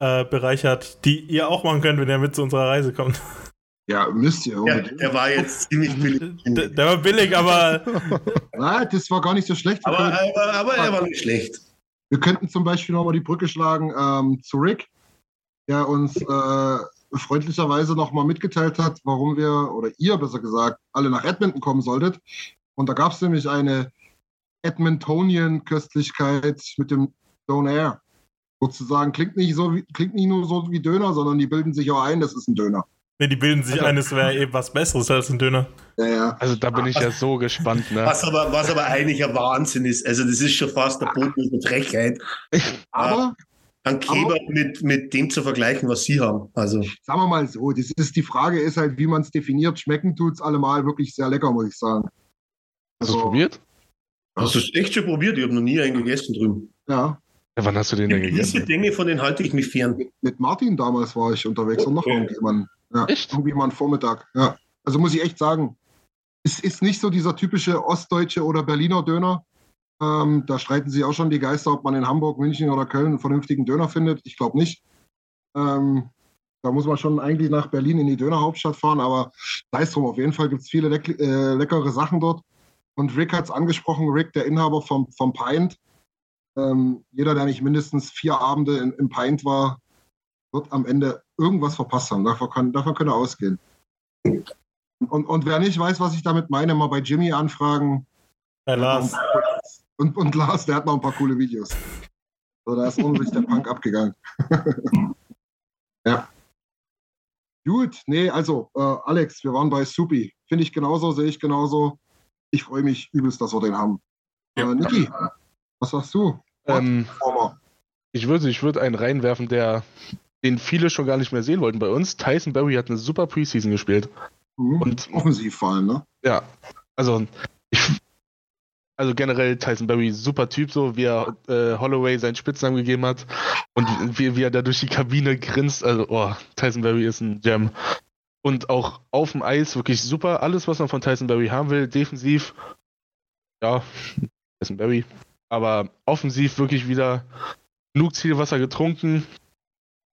äh, bereichert, die ihr auch machen könnt, wenn ihr mit zu unserer Reise kommt. Ja, müsst ihr. Der, unbedingt. der war jetzt ziemlich billig. Der, der war billig, aber Ah, das war gar nicht so schlecht. Aber, aber, aber er war nicht schlecht. wir könnten zum Beispiel nochmal die Brücke schlagen ähm, zu Rick, der uns äh, freundlicherweise nochmal mitgeteilt hat, warum wir, oder ihr besser gesagt, alle nach Edmonton kommen solltet. Und da gab es nämlich eine Edmontonian-Köstlichkeit mit dem Donair. Sozusagen klingt nicht, so wie, klingt nicht nur so wie Döner, sondern die bilden sich auch ein, das ist ein Döner. Nee, die bilden sich ein, es wäre eben was Besseres als ein Döner. Ja, ja. Also da bin ich ja so gespannt, ne? Was aber, was aber eigentlich ein Wahnsinn ist. Also, das ist schon fast der Boden der Frechheit, Aber einen Kebab mit, mit dem zu vergleichen, was sie haben. Also, sagen wir mal so, das ist, die Frage ist halt, wie man es definiert. Schmecken tut es allemal wirklich sehr lecker, muss ich sagen. Hast du es probiert? hast du es echt schon probiert? Ich habe noch nie einen gegessen drüben. Ja, Ja, wann hast du den denn Diese gegessen? Dinge, von denen halte ich mich fern. mit, mit Martin damals war ich unterwegs und noch Okay. irgendjemand. Ja, Echt? Irgendwie mal einen Vormittag. Ja. Also muss ich echt sagen, es ist nicht so dieser typische ostdeutsche oder Berliner Döner. Ähm, da streiten sich auch schon die Geister, ob man in Hamburg, München oder Köln einen vernünftigen Döner findet. Ich glaube nicht. Ähm, da muss man schon eigentlich nach Berlin in die Dönerhauptstadt fahren, aber sei es drum, auf jeden Fall gibt es viele leck äh, leckere Sachen dort. Und Rick hat es angesprochen, Rick, der Inhaber vom, vom Pint. Ähm, jeder, der nicht mindestens vier Abende in, im Pint war, wird am Ende irgendwas verpasst haben. Davon kann, davon kann er ausgehen. Und, und wer nicht weiß, was ich damit meine, mal bei Jimmy anfragen. Herr Lars. Und, und Lars, der hat noch ein paar coole Videos. So, da ist ordentlich der Punk abgegangen. ja. Gut, nee, also, äh, Alex, wir waren bei Supi. Finde ich genauso, sehe ich genauso. Ich freue mich übelst, dass wir den haben. Ja. Äh, Niki, was sagst du? Ähm, ich würde ich würd einen reinwerfen, der den viele schon gar nicht mehr sehen wollten bei uns. Tyson Berry hat eine super Preseason gespielt. Mhm. Und Offensiv vor allem, ne? ja, also ich, also generell Tyson Berry super Typ, so wie er äh, Holloway seinen Spitznamen gegeben hat und wie, wie er da durch die Kabine grinst. Also, oh, Tyson Berry ist ein Gem. Und auch auf dem Eis wirklich super. Alles, was man von Tyson Berry haben will, defensiv, ja, Tyson Berry. Aber offensiv wirklich wieder genug Zielwasser getrunken,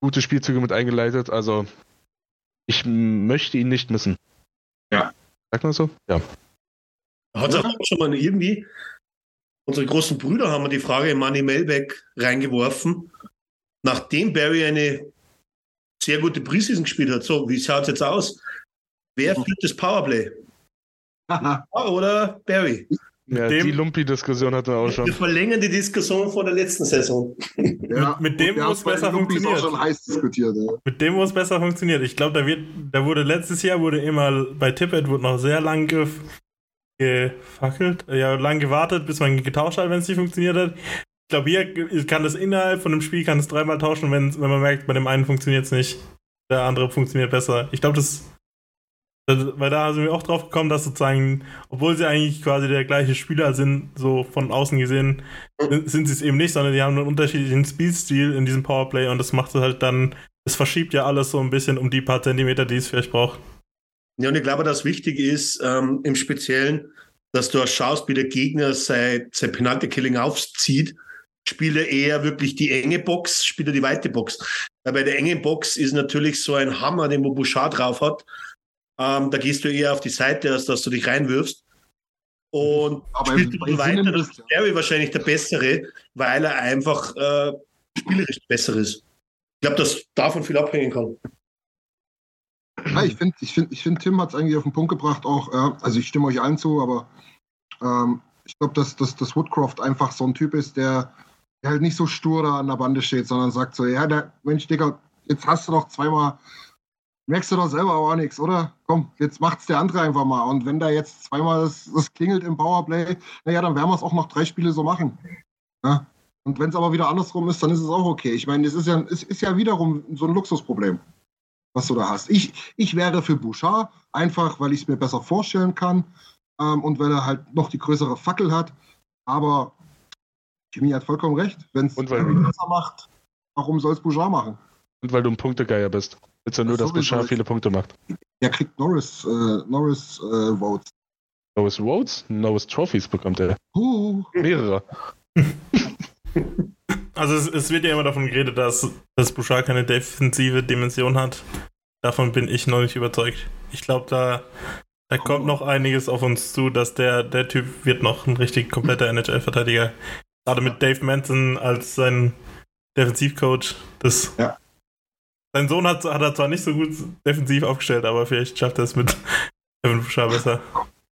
gute Spielzüge mit eingeleitet. Also, ich möchte ihn nicht missen. Ja. Sagt man so? Ja. Hat auch schon mal irgendwie, unsere großen Brüder haben mir die Frage in Manny Melbeck reingeworfen, nachdem Barry eine sehr gute Preseason gespielt hat. So, wie schaut es jetzt aus? Wer führt das Powerplay? Ah, Oder Barry? Ja, dem- die Lumpi-Diskussion hatten wir auch Wir schon. verlängern die Diskussion von der letzten Saison. Ja, mit dem wir muss den besser Lumpis funktioniert. auch schon heiß diskutiert. Ja. Mit dem, wo es besser funktioniert. Ich glaube, da wird, da wurde letztes Jahr wurde immer bei Tippet wurde noch sehr lang gef gefackelt, ja, lang gewartet, bis man getauscht hat, wenn es nicht funktioniert hat. Ich glaube, hier kann das innerhalb von einem Spiel kann es dreimal tauschen, wenn, wenn man merkt, bei dem einen funktioniert es nicht, der andere funktioniert besser. Ich glaube, das, weil da sind wir auch drauf gekommen, dass sozusagen, obwohl sie eigentlich quasi der gleiche Spieler sind, so von außen gesehen, sind sie es eben nicht, sondern die haben einen unterschiedlichen Spielstil in diesem Powerplay und das macht es halt dann es verschiebt ja alles so ein bisschen um die paar Zentimeter, die es vielleicht braucht. Ja, und ich glaube, dass wichtig ist, ähm, im Speziellen, dass du auch schaust, wie der Gegner sein, sein Penalty-Killing aufzieht. Spielt er eher wirklich die enge Box, spielt er die weite Box. Weil bei der engen Box ist natürlich so ein Hammer, den Bouchard drauf hat. Ähm, da gehst du eher auf die Seite, als dass du dich reinwirfst. Und Aber spielt bei du weiter, dann ist- Barry wahrscheinlich der Bessere, weil er einfach äh, spielerisch besser ist. Ich glaube, dass davon viel abhängen kann. Ja, ich finde, ich find, ich find, Tim hat es eigentlich auf den Punkt gebracht, auch, ja, also ich stimme euch allen zu, aber ähm, ich glaube, dass, dass, dass Woodcroft einfach so ein Typ ist, der, der halt nicht so stur da an der Bande steht, sondern sagt so, ja, der, Mensch, Digga, jetzt hast du doch zweimal, merkst du doch selber auch nichts, oder? Komm, jetzt macht's der andere einfach mal. Und wenn da jetzt zweimal das, das klingelt im Powerplay, naja, dann werden wir es auch noch drei Spiele so machen. Ja? Und wenn es aber wieder andersrum ist, dann ist es auch okay. Ich meine, es ist ja, es ist ja wiederum so ein Luxusproblem was du da hast. Ich, ich wäre für Bouchard, einfach weil ich es mir besser vorstellen kann ähm, und weil er halt noch die größere Fackel hat. Aber Jimmy hat vollkommen recht. Wenn es Und weil- besser macht, warum soll es Bouchard machen? Und weil du ein Punktegeier bist. Willst du nur, dass Bouchard viele Punkte macht. Er kriegt Norris, äh, Norris äh, Votes. Norris Rhodes, Norris Trophies bekommt er. Huh. Mehrere. Also es, es wird ja immer davon geredet, dass, dass Bouchard keine defensive Dimension hat. davon bin ich noch nicht überzeugt. Ich glaube, da, da kommt noch einiges auf uns zu, dass der, der Typ wird noch ein richtig kompletter NHL-Verteidiger. Gerade mit Dave Manson als sein Defensivcoach. Das, Ja. Sein Sohn hat, hat er zwar nicht so gut defensiv aufgestellt, aber vielleicht schafft er es mit Kevin Fischer besser.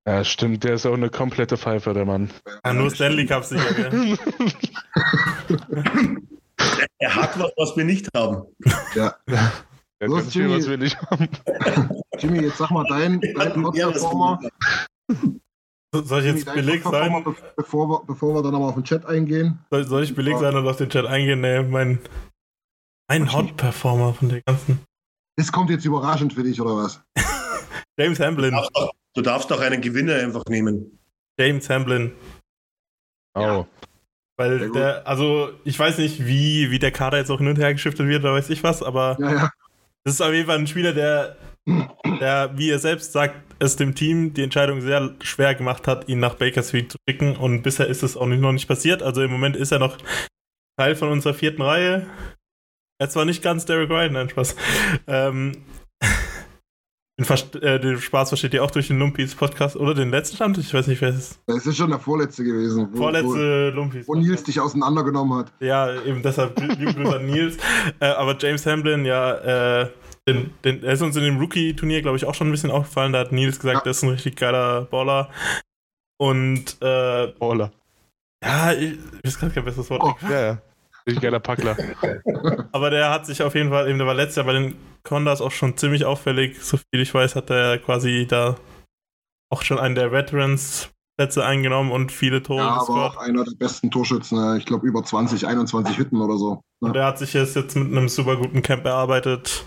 Ja, stimmt, der ist auch eine komplette Pfeife, der Mann. Ja, nur Stanley Cup sicher. gell? Er hat was, was wir nicht haben. Ja. Der Los, kann viel, Jimmy. was wir nicht haben. Jimmy, jetzt sag mal dein, Er hat dein haben. Soll ich Jimmy, jetzt dein billig sein? be- bevor wir, bevor wir dann aber auf den Chat eingehen. Soll, soll ich billig sein und auf den Chat eingehen? Nee, mein, mein Hot-Performer von der ganzen. Das kommt jetzt überraschend für dich, oder was? James Hamblin. Du darfst doch- Du darfst doch einen Gewinner einfach nehmen. James Hamblin. Oh. Weil der, also ich weiß nicht, wie, wie der Kader jetzt auch hin und her geschiftet wird, oder weiß ich was, aber Ja, ja. das ist auf jeden Fall ein Spieler, der, der, wie er selbst sagt, es dem Team die Entscheidung sehr schwer gemacht hat, ihn nach Bakersfield zu schicken. Und bisher ist es auch nicht, noch nicht passiert. Also im Moment ist er noch Teil von unserer vierten Reihe. Er ist zwar nicht ganz Derek Ryan, nein, Spaß. Ähm, den, Verst- äh, den Spaß versteht ihr auch durch den Lumpis Podcast oder den letzten Stand? Ich weiß nicht, wer es ist. Das ist schon der vorletzte gewesen. Wo, Vorletzte Lumpis. Wo, wo Nils dich auseinandergenommen hat. Ja, eben deshalb liebe Grüße an Nils. Äh, aber James Hamblin, ja, äh, den, den, er ist uns in dem Rookie-Turnier, glaube ich, auch schon ein bisschen aufgefallen. Da hat Nils gesagt, Ja. der ist ein richtig geiler Baller. Und äh, Baller. ja, ich, ich weiß gar kein besseres Wort. Oh. Ja, ja. Richtig geiler Packler. Aber der hat sich auf jeden Fall, eben der war letztes Jahr bei den Condas auch schon ziemlich auffällig. So viel ich weiß, hat er quasi da auch schon einen der Veterans-Plätze eingenommen und viele Tore Ja, aber auch einer der besten Torschützen. äh, Ich glaube, über 20, 21 Hütten oder so. Und Ja. der hat sich jetzt, jetzt mit einem super guten Camp erarbeitet.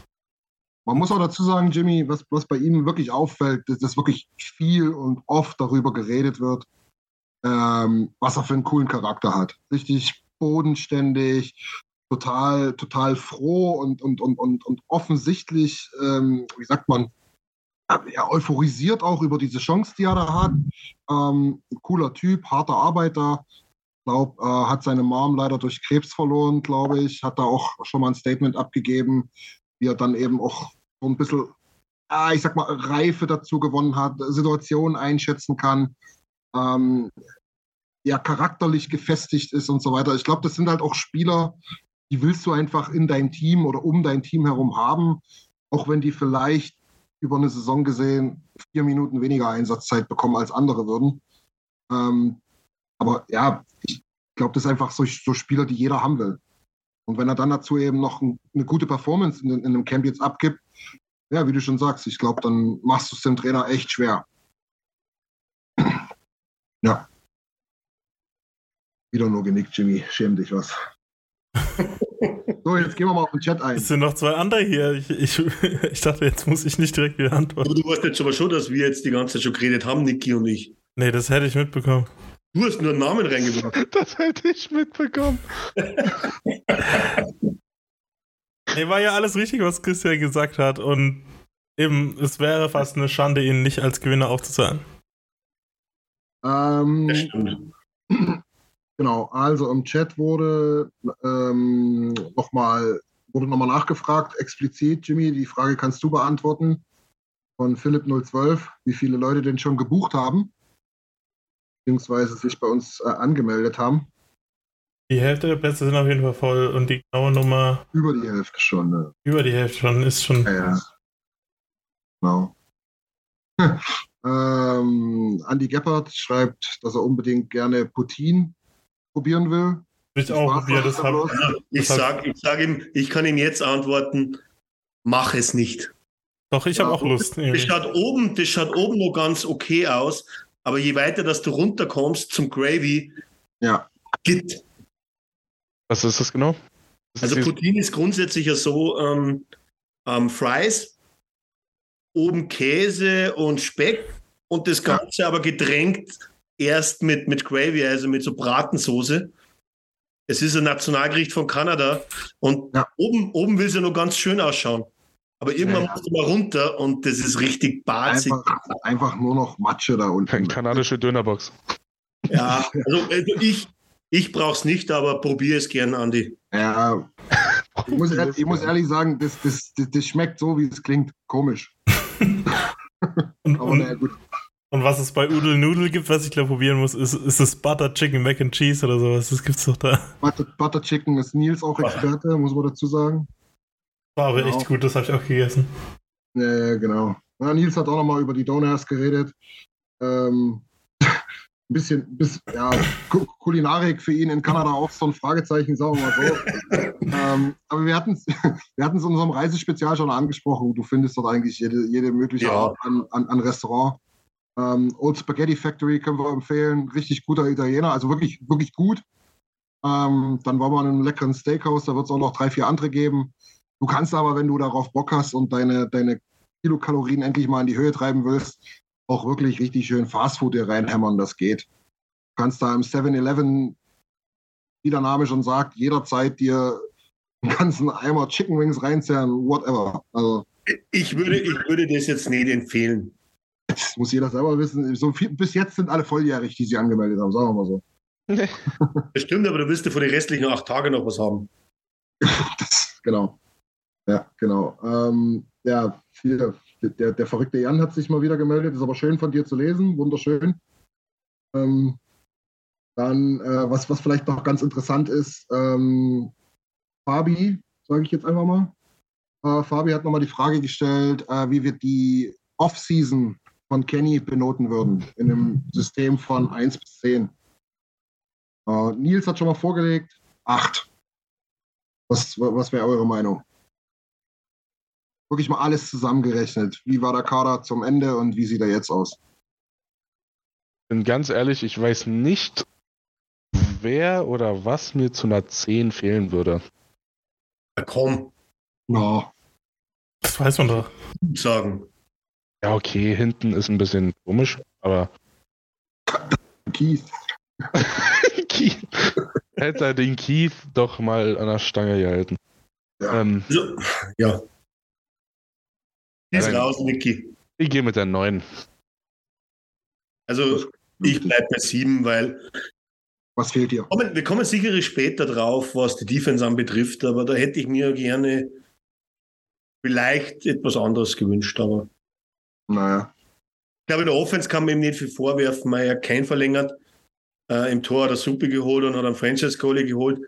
Man muss auch dazu sagen, Jimmy, was, was bei ihm wirklich auffällt, ist, dass wirklich viel und oft darüber geredet wird, ähm, was er für einen coolen Charakter hat. Richtig bodenständig, total, total froh und, und, und, und, und offensichtlich, ähm, wie sagt man, ja, euphorisiert auch über diese Chance, die er da hat. Ähm, cooler Typ, harter Arbeiter. Glaub, äh, hat seine Mom leider durch Krebs verloren, glaube ich. Hat da auch schon mal ein Statement abgegeben, wie er dann eben auch so ein bisschen, ah, ich sag mal, Reife dazu gewonnen hat, Situationen einschätzen kann, ähm, ja, charakterlich gefestigt ist und so weiter. Ich glaube, das sind halt auch Spieler, die willst du einfach in dein Team oder um dein Team herum haben, auch wenn die vielleicht über eine Saison gesehen vier Minuten weniger Einsatzzeit bekommen als andere würden. Ähm, aber ja, ich glaube, das ist einfach so, so Spieler, die jeder haben will. Und wenn er dann dazu eben noch ein, eine gute Performance in, in einem Camp jetzt abgibt, ja, wie du schon sagst, ich glaube, dann machst du es dem Trainer echt schwer. Ja. Wieder nur genickt, Jimmy. Schäm dich was. so, jetzt gehen wir mal auf den Chat ein. Es sind noch zwei andere hier. Ich, ich, ich dachte, jetzt muss ich nicht direkt wieder antworten. Aber du weißt jetzt aber schon, dass wir jetzt die ganze Zeit schon geredet haben, Niki und ich. Nee, das hätte ich mitbekommen. Du hast nur einen Namen reingebracht. Das hätte ich mitbekommen. Nee, war ja alles richtig, was Christian gesagt hat. Und eben, es wäre fast eine Schande, ihn nicht als Gewinner aufzuzahlen. Ähm, Das stimmt. Genau, also im Chat wurde ähm, nochmal wurde nachgefragt, explizit, Jimmy, die Frage kannst du beantworten von Philipp012, wie viele Leute denn schon gebucht haben, beziehungsweise sich bei uns äh, angemeldet haben. Die Hälfte der Plätze sind auf jeden Fall voll und die genaue Nummer Über die Hälfte schon. Ne? über die Hälfte schon ist schon. Ja, ja. Genau. ähm, Andy Geppert schreibt, dass er unbedingt gerne Putin probieren will. Ich auch macht Das hab. Ich Das sag, ich sag ihm, ich kann ihm jetzt antworten, mach es nicht. doch, ich habe Ja, auch Lust. Das schaut oben, das schaut oben noch ganz okay aus, aber je weiter, dass du runterkommst zum Gravy, Ja, geht. Was ist das genau? Das Also ist Poutine ist grundsätzlich ja so, ähm, ähm, Fries, oben Käse und Speck und das Ganze aber getränkt erst mit, mit Gravy, also mit so Bratensoße. Es ist ein Nationalgericht von Kanada und Ja. oben, oben will es ja noch ganz schön ausschauen. Aber irgendwann Ja. musst du mal runter und das ist richtig barzig. einfach, einfach nur noch Matsche da unten. Keine kanadische Dönerbox. Ja, also, also ich, ich brauche es nicht, aber probiere es gern, Andi. Ja, Ich muss, ehrlich, ich muss ehrlich sagen, das, das, das, das schmeckt so, wie es klingt. Komisch. Und, Aber und, naja, gut. Und was es bei Udel Noodle gibt, was ich glaube probieren muss, ist, ist das Butter Chicken Mac and Cheese oder sowas. Das gibt's doch da. Butter, Butter Chicken ist Nils auch Experte, muss man dazu sagen. War aber Genau. echt gut, das habe ich auch gegessen. Ja, ja, genau. Ja, Nils hat auch nochmal über die Donuts geredet. Ähm, ein bisschen, bis, ja, Ku- Kulinarik für ihn in Kanada auch so ein Fragezeichen, sagen wir mal so. ähm, aber wir hatten es wir hatten's in unserem Reisespezial schon angesprochen. Du findest dort eigentlich jede, jede mögliche Ja. Art an, an, an Restaurant. Ähm, Old Spaghetti Factory können wir empfehlen. Richtig guter Italiener, also wirklich, wirklich gut. Ähm, dann waren wir in einem leckeren Steakhouse, da wird es auch noch drei, vier andere geben. Du kannst aber, wenn du darauf Bock hast und deine, deine Kilokalorien endlich mal in die Höhe treiben willst, auch wirklich richtig schön Fastfood dir reinhämmern, das geht. Du kannst da im 7-Eleven, wie der Name schon sagt, jederzeit dir einen ganzen Eimer Chicken Wings reinzerren, whatever. Also, Ich würde, ich würde das jetzt nicht empfehlen. Das muss jeder selber wissen. So viel, bis jetzt sind alle volljährig, die sie angemeldet haben, sagen wir mal so. Das stimmt, aber du wirst ja von den restlichen acht Tagen noch was haben. Das, genau. Ja, genau. Ähm, ja, hier, der, der verrückte Jan hat sich mal wieder gemeldet. Ist aber schön von dir zu lesen. Wunderschön. Ähm, dann, äh, was, was vielleicht noch ganz interessant ist, ähm, Fabi, sage ich jetzt einfach mal. Äh, Fabi hat nochmal die Frage gestellt, äh, wie wir die Off-Season von Kenny benoten würden in einem System von 1 bis 10. Äh, Nils hat schon mal vorgelegt, 8. Was, was wäre eure Meinung? Wirklich mal alles zusammengerechnet. Wie war der Kader zum Ende und wie sieht er jetzt aus? bin ganz ehrlich, ich weiß nicht, wer oder was mir zu einer 10 fehlen würde. Ja, komm, Na, Das weiß man doch. sagen. Ja, okay, hinten ist ein bisschen komisch, aber Keith. Keith. Hätte er den Keith doch mal an der Stange gehalten. Ja. Ähm, Also, ja. Die ist raus, Niki. ich gehe mit der 9. Also, ich bleibe bei sieben, weil Was fehlt dir? kommen, wir kommen sicherlich später drauf, was die Defense anbetrifft, aber da hätte ich mir gerne vielleicht etwas anderes gewünscht. Aber Naja. ich glaube, in der Offense kann man ihm nicht viel vorwerfen, weil er kein verlängert. Äh, Im Tor hat er Suppe geholt und hat einen Franchise Goalie geholt.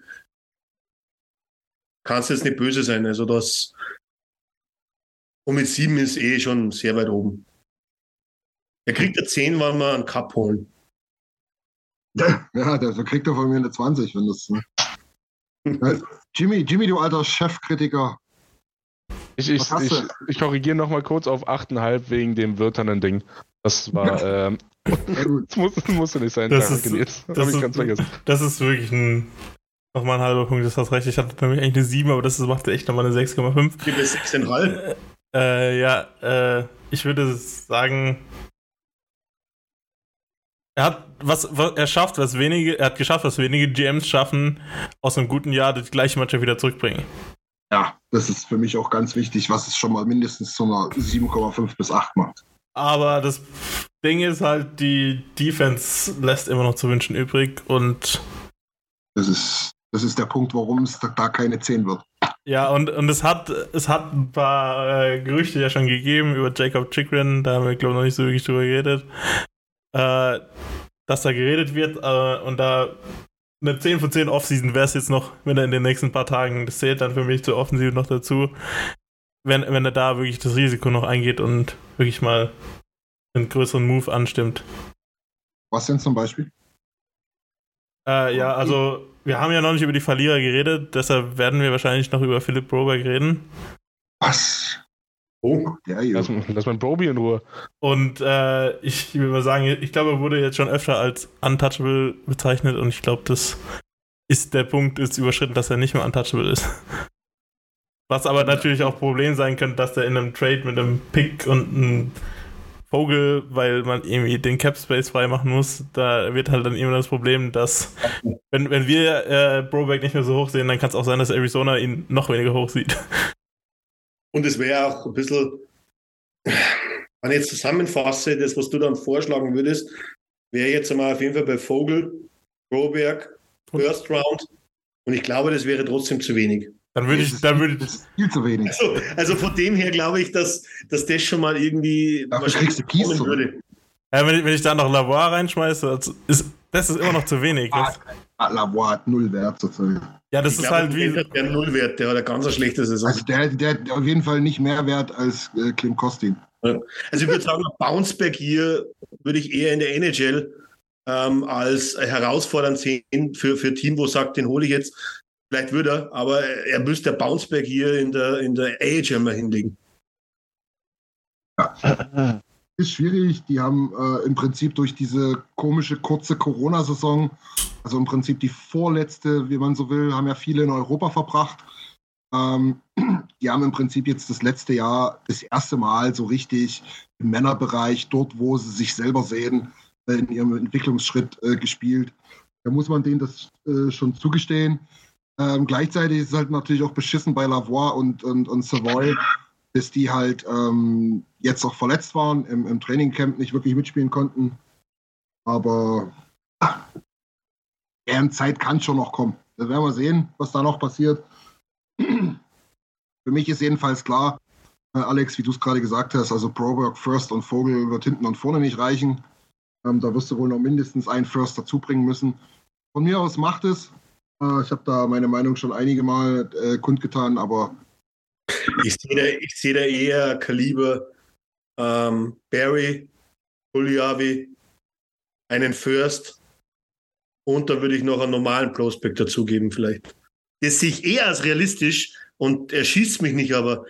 Kannst jetzt nicht böse sein. Also das und mit sieben ist eh schon sehr weit oben. Er kriegt eine 10, wenn wir einen Cup holen. Ja, der kriegt er von mir eine 20, wenn das. Ne? Jimmy, Jimmy, du alter Chefkritiker. Ich, ich, ich, ich korrigiere nochmal kurz auf 8,5 wegen dem wirternen Ding. Das war, ähm, das, muss, das musste nicht sein. Das Danke, ist- das Habe ich ist- ganz vergessen. Das ist wirklich ein. Nochmal ein halber Punkt, das hast recht. Ich hatte nämlich eigentlich eine 7, aber das macht echt nochmal eine 6,5. Gib mir 6,5. Äh, ja, äh, ich würde sagen, er hat was, was er schafft, was wenige, er hat geschafft, was wenige GMs schaffen, aus einem guten Jahr die gleiche Mannschaft wieder zurückbringen. Ja, das ist für mich auch ganz wichtig, was es schon mal mindestens zu einer 7,5 bis 8 macht. Aber das Ding ist halt, die Defense lässt immer noch zu wünschen übrig und Das ist, das ist der Punkt, warum es da, keine 10 wird. ja, und, und es hat es hat ein paar äh, Gerüchte ja schon gegeben über Jacob Chikrin, da haben wir glaube ich noch nicht so wirklich drüber geredet, äh, dass da geredet wird äh, und da eine 10 von 10 Offseason wäre es jetzt noch, wenn er in den nächsten paar Tagen, das zählt dann für mich zur Offensive noch dazu, wenn, wenn er da wirklich das Risiko noch eingeht und wirklich mal einen größeren Move anstimmt. Was denn zum Beispiel? Äh, ja, also wir haben ja noch nicht über die Verlierer geredet, deshalb werden wir wahrscheinlich noch über Philipp Broberg reden. Was? Oh, Ja, jo. Lass, lass mal Broby in Ruhe. Und äh, ich will mal sagen, ich glaube, er wurde jetzt schon öfter als untouchable bezeichnet und ich glaube, das ist der Punkt, ist überschritten, dass er nicht mehr untouchable ist. Was aber natürlich auch Problem sein könnte, dass der in einem Trade mit einem Pick und einem Vogel, weil man irgendwie den Cap Space freimachen muss, da wird halt dann immer das Problem, dass wenn, wenn wir äh, Broberg nicht mehr so hoch sehen, dann kann es auch sein, dass Arizona ihn noch weniger hoch sieht. Und es wäre auch ein bisschen, wenn ich jetzt zusammenfasse, das, was du dann vorschlagen würdest, wäre jetzt einmal auf jeden Fall bei Vogel, Broberg, First Round. Und ich glaube, das wäre trotzdem zu wenig. Dann würde ich, dann würde Das viel zu wenig. Also, also von dem her glaube ich, dass, dass das schon mal irgendwie Dafür kriegst du Kies würde. ja, wenn, ich, wenn ich da noch Lavoie reinschmeiße, das ist, das ist immer noch zu wenig. Das, Ah, Lavoie hat null Wert zurzeit. Ja, das Ich ist glaube, halt wie. der Nullwert, der hat eine ganz schlechte Saison. Also der, der hat auf jeden Fall nicht mehr Wert als äh, Klim Kostin. Also ich würde sagen, Bounceback hier würde ich eher in der NHL ähm, als herausfordernd sehen für, für ein Team, wo sagt, den hole ich jetzt. Vielleicht würde er, aber er müsste der Bounceback hier in der, in der AHL mal hinlegen. Ist schwierig. Die haben äh, im Prinzip durch diese komische kurze Corona-Saison, also im Prinzip die vorletzte, wie man so will, haben ja viele in Europa verbracht. Ähm, die haben im Prinzip jetzt das letzte Jahr das erste Mal so richtig im Männerbereich, dort, wo sie sich selber sehen, äh, in ihrem Entwicklungsschritt äh, gespielt. Da muss man denen das äh, schon zugestehen. Ähm, gleichzeitig ist es halt natürlich auch beschissen bei Lavoie und, und, und Savoy, dass die halt ähm, jetzt auch verletzt waren, im, im Trainingcamp nicht wirklich mitspielen konnten. Aber ah, deren Zeit kann schon noch kommen. Da werden wir sehen, was da noch passiert. Für mich ist jedenfalls klar, äh, Alex, wie du es gerade gesagt hast, also Broberg, First und Vogel wird hinten und vorne nicht reichen. Ähm, da wirst du wohl noch mindestens einen First dazu bringen müssen. Von mir aus macht es. Äh, ich habe da meine Meinung schon einige Mal äh, kundgetan, aber Ich sehe da, ich sehe da eher Kaliber ähm, Barry, Puliavi, einen First und da würde ich noch einen normalen Prospect dazugeben vielleicht. Das sehe ich eher als realistisch und er schießt mich nicht, aber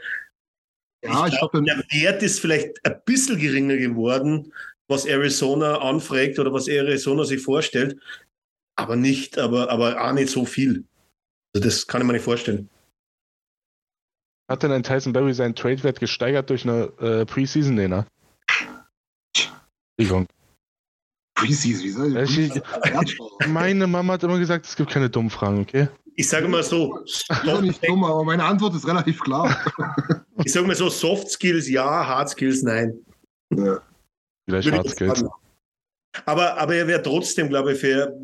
ja, ich ich glaube, glaube, der Wert ist vielleicht ein bisschen geringer geworden, was Arizona anfragt oder was Arizona sich vorstellt, aber nicht, aber, aber auch nicht so viel. Also das kann ich mir nicht vorstellen. Hat denn ein Tyson Berry seinen Trade-Wert gesteigert durch eine äh, Preseason-Lehner? Entschuldigung. Preseason, wie soll Ich- ich? Meine Mama hat immer gesagt, es gibt keine dummen Fragen, okay? Ich sage mal so, ist doch nicht Soft, dumm, aber meine Antwort ist relativ klar. ich sage mal so, Soft Skills ja, Hard Skills nein. Ja. Vielleicht ich Hard Skills. Aber, aber er wäre trotzdem, glaube ich, für,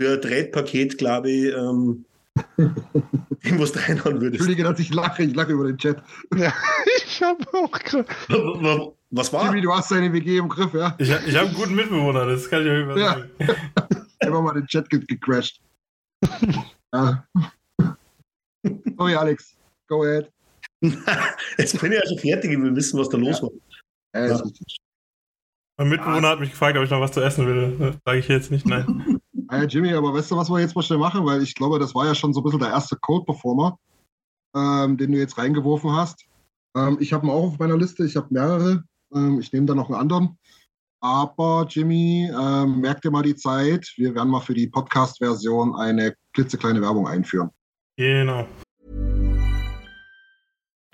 für ein Trade-Paket, glaube ich, ähm, dem, was du reinhauen würdest. Entschuldige, dass ich lache, ich lache über den Chat. Ja, ich habe auch gerade. Was war? Jimmy, du hast deine WG im Griff, ja? Ich, ich habe einen guten Mitbewohner, das kann ich euch mal Ja. sagen. Einfach mal den Chat ge gecrashed. ja. Sorry, Alex. Go ahead. Jetzt bin ich ja schon fertig, wir wissen, was da los war. Ja. ist richtig. Mein Mitbewohner hat mich gefragt, ob ich noch was zu essen will. Sage ich jetzt nicht nein. Ja, Jimmy, aber weißt du, was wir jetzt mal schnell machen? Weil ich glaube, das war ja schon so ein bisschen der erste Code-Performer, ähm, den du jetzt reingeworfen hast. Ähm, ich habe ihn auch auf meiner Liste, ich habe mehrere. Ähm, ich nehme da noch einen anderen. Aber Jimmy, ähm, merk dir mal die Zeit. Wir werden mal für die Podcast-Version eine klitzekleine Werbung einführen. Genau.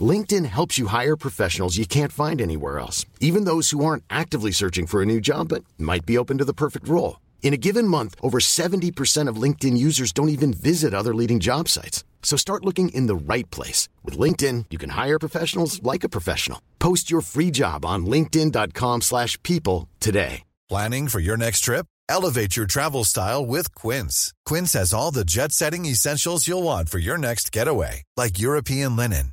LinkedIn helps you hire professionals you can't find anywhere else, even those who aren't actively searching for a new job but might be open to the perfect role. In a given month, over 70% of LinkedIn users don't even visit other leading job sites. So start looking in the right place. With LinkedIn, you can hire professionals like a professional. Post your free job on linkedin.com/people slash people today. Planning for your next trip? Elevate your travel style with Quince. Quince has all the jet setting essentials you'll want for your next getaway, like European linen,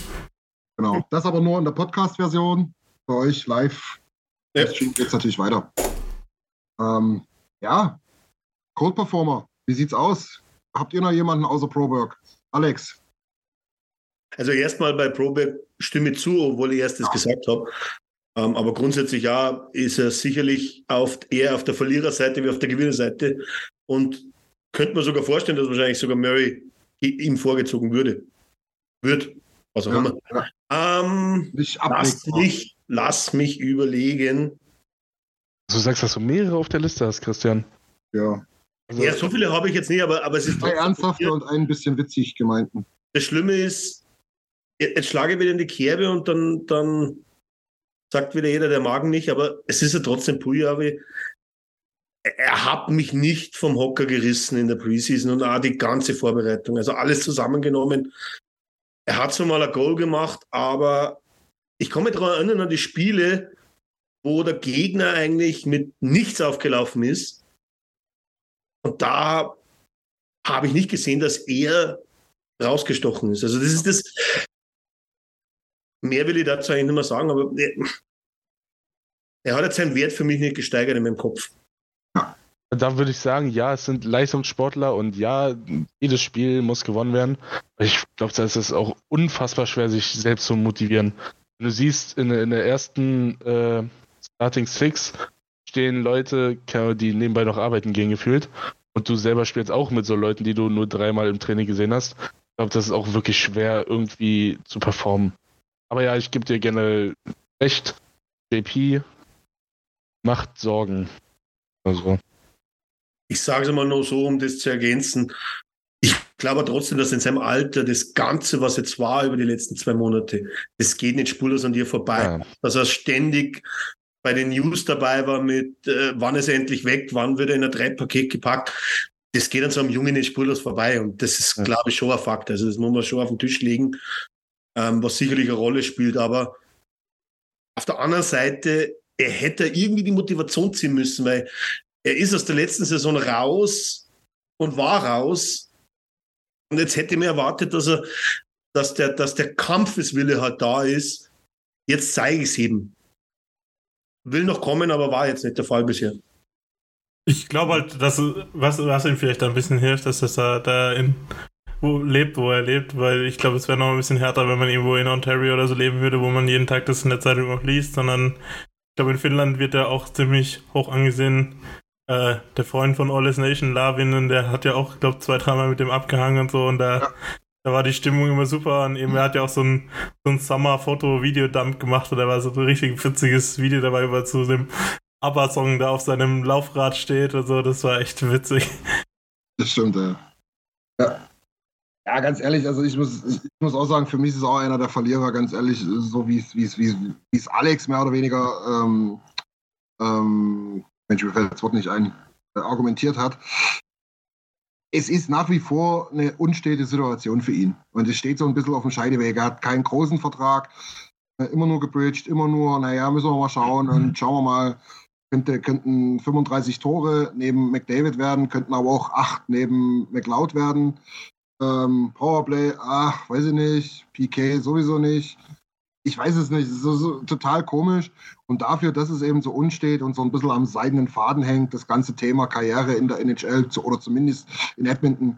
Genau. Das aber nur in der Podcast-Version. Für euch live. Ja. Stream geht's natürlich weiter. Ähm, ja. Code Performer. Wie sieht's aus? Habt ihr noch jemanden außer Proberg? Alex. Also erstmal bei Probeck stimme ich zu, obwohl ich erst das gesagt habe. Ähm, aber grundsätzlich ja, ist er sicherlich auf, eher auf der Verliererseite wie auf der Gewinnerseite. Und könnte man sogar vorstellen, dass wahrscheinlich sogar Murray ihm vorgezogen würde. Wird. Was auch Ja, immer. ja. Ähm, Nicht lass, mich, lass mich überlegen. Du sagst, dass du mehrere auf der Liste hast, Christian. Ja. Also, Ja, so viele habe ich jetzt nicht, aber, aber es ist Zwei ernsthafte und ein bisschen witzig gemeinten. Das Schlimme ist, jetzt schlage ich wieder in die Kerbe und dann, dann sagt wieder jeder, der mag nicht, aber es ist ja trotzdem Pujavi. Er hat mich nicht vom Hocker gerissen in der Preseason und auch die ganze Vorbereitung. Also alles zusammengenommen. Er hat zwar mal ein Goal gemacht, aber ich mich daran erinnern an die Spiele, wo der Gegner eigentlich mit nichts aufgelaufen ist. Und da habe ich nicht gesehen, dass er rausgestochen ist. Also das ist das. Mehr will ich dazu eigentlich nicht mehr sagen, aber er, er hat jetzt seinen Wert für mich nicht gesteigert in meinem Kopf. Da würde ich sagen, ja, es sind Leistungssportler und ja, jedes Spiel muss gewonnen werden. Ich glaube, da ist es auch unfassbar schwer, sich selbst zu motivieren. Wenn du siehst, in, in der ersten äh, Starting Six stehen Leute, die nebenbei noch arbeiten gehen, gefühlt. Und du selber spielst auch mit so Leuten, die du nur dreimal im Training gesehen hast. Ich glaube, das ist auch wirklich schwer, irgendwie zu performen. Aber ja, ich gebe dir generell recht. JP macht Sorgen. Also. Ich sage es mal nur so, um das zu ergänzen. Ich glaube trotzdem, dass in seinem Alter das Ganze, was jetzt war über die letzten zwei Monate, das geht nicht spurlos an dir vorbei. Ja. Dass er ständig bei den News dabei war mit, äh, wann ist er endlich weg, wann wird er in ein Dreipaket gepackt. Das geht an so einem Jungen nicht spurlos vorbei. Und das ist, Ja. glaube ich, schon ein Fakt. Also das muss man schon auf den Tisch legen, ähm, was sicherlich eine Rolle spielt. Aber auf der anderen Seite, er hätte irgendwie die Motivation ziehen müssen, weil er ist aus der letzten Saison raus und war raus. Und jetzt hätte mir erwartet, dass er, dass der, dass der Kampfeswille halt da ist. Jetzt zeige ich es ihm. Will noch kommen, aber war jetzt nicht der Fall bisher. Ich glaube halt, dass was, was ihm vielleicht ein bisschen hilft, dass er da in wo lebt, wo er lebt, weil ich glaube, es wäre noch ein bisschen härter, wenn man irgendwo in Ontario oder so leben würde, wo man jeden Tag das in der Zeitung auch liest, sondern ich glaube, in Finnland wird er auch ziemlich hoch angesehen. Äh, der Freund von All Is Nation, Lavinen, der hat ja auch, glaube zwei, dreimal mit dem abgehangen und so und da, Ja. da war die Stimmung immer super und eben, er hat ja auch so ein, so ein Summer-Foto-Video-Dump gemacht und da war so ein richtig witziges Video dabei, wo er zu dem ABBA-Song da auf seinem Laufrad steht und so, das war echt witzig. Das stimmt, ja. ja. Ja, ganz ehrlich, also ich muss, ich muss auch sagen, für mich ist es auch einer der Verlierer, ganz ehrlich, so wie es, wie es, wie es, wie es Alex mehr oder weniger, ähm, ähm, Mensch, mir fällt das Wort nicht ein, äh, argumentiert hat. Es ist nach wie vor eine unstete Situation für ihn. Und es steht so ein bisschen auf dem Scheideweg. Er hat keinen großen Vertrag, äh, immer nur gebridged, immer nur, naja, müssen wir mal schauen und schauen wir mal, könnte, könnten 35 Tore neben McDavid werden, könnten aber auch 8 neben McLeod werden. Ähm, Powerplay, ach, weiß ich nicht. PK sowieso nicht. Ich weiß es nicht. Es ist so, so total komisch. Und dafür, dass es eben so unstet und so ein bisschen am seidenen Faden hängt, das ganze Thema Karriere in der NHL zu, oder zumindest in Edmonton,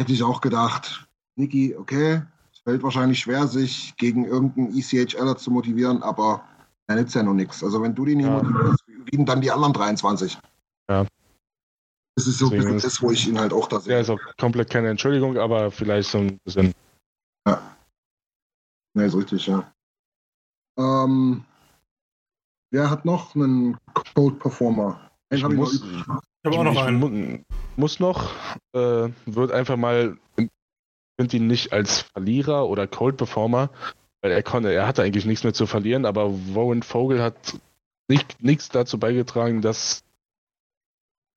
hätte ich auch gedacht, Niki, okay, es fällt wahrscheinlich schwer, sich gegen irgendeinen ECHLer zu motivieren, aber da nützt ja noch nichts. Also wenn du die nicht Ja. motivierst, wie dann die anderen 23? Ja. Das ist so ein Deswegen bisschen ist- das, wo ich ihn halt auch da Ja, sehe. ist auch komplett keine Entschuldigung, aber vielleicht so ein bisschen. Ja, ist richtig, ja. Ähm, wer hat noch einen Code Performer? Den Ich hab ich noch muss. Ich habe auch noch ich einen. mu muss noch, äh, wird einfach mal, ich finde ihn nicht als Verlierer oder Cold Performer, weil er konnte, er hatte eigentlich nichts mehr zu verlieren, aber Warren Vogel hat nicht, nichts dazu beigetragen, dass,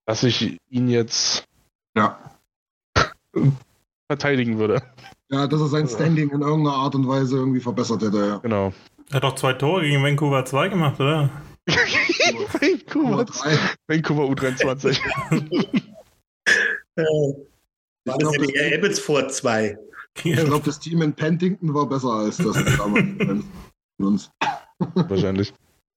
dass ich ihn jetzt Ja. verteidigen würde. Ja, dass er sein Standing in irgendeiner Art und Weise irgendwie verbessert hätte, ja. Genau. Er hat doch zwei Tore gegen Vancouver 2 gemacht, oder? Vancouver. Vancouver U23. Äh, war das glaub, nicht eher Abbotsford 2? Ich glaube, das Team in Pentington war besser als das damals von uns. Wahrscheinlich.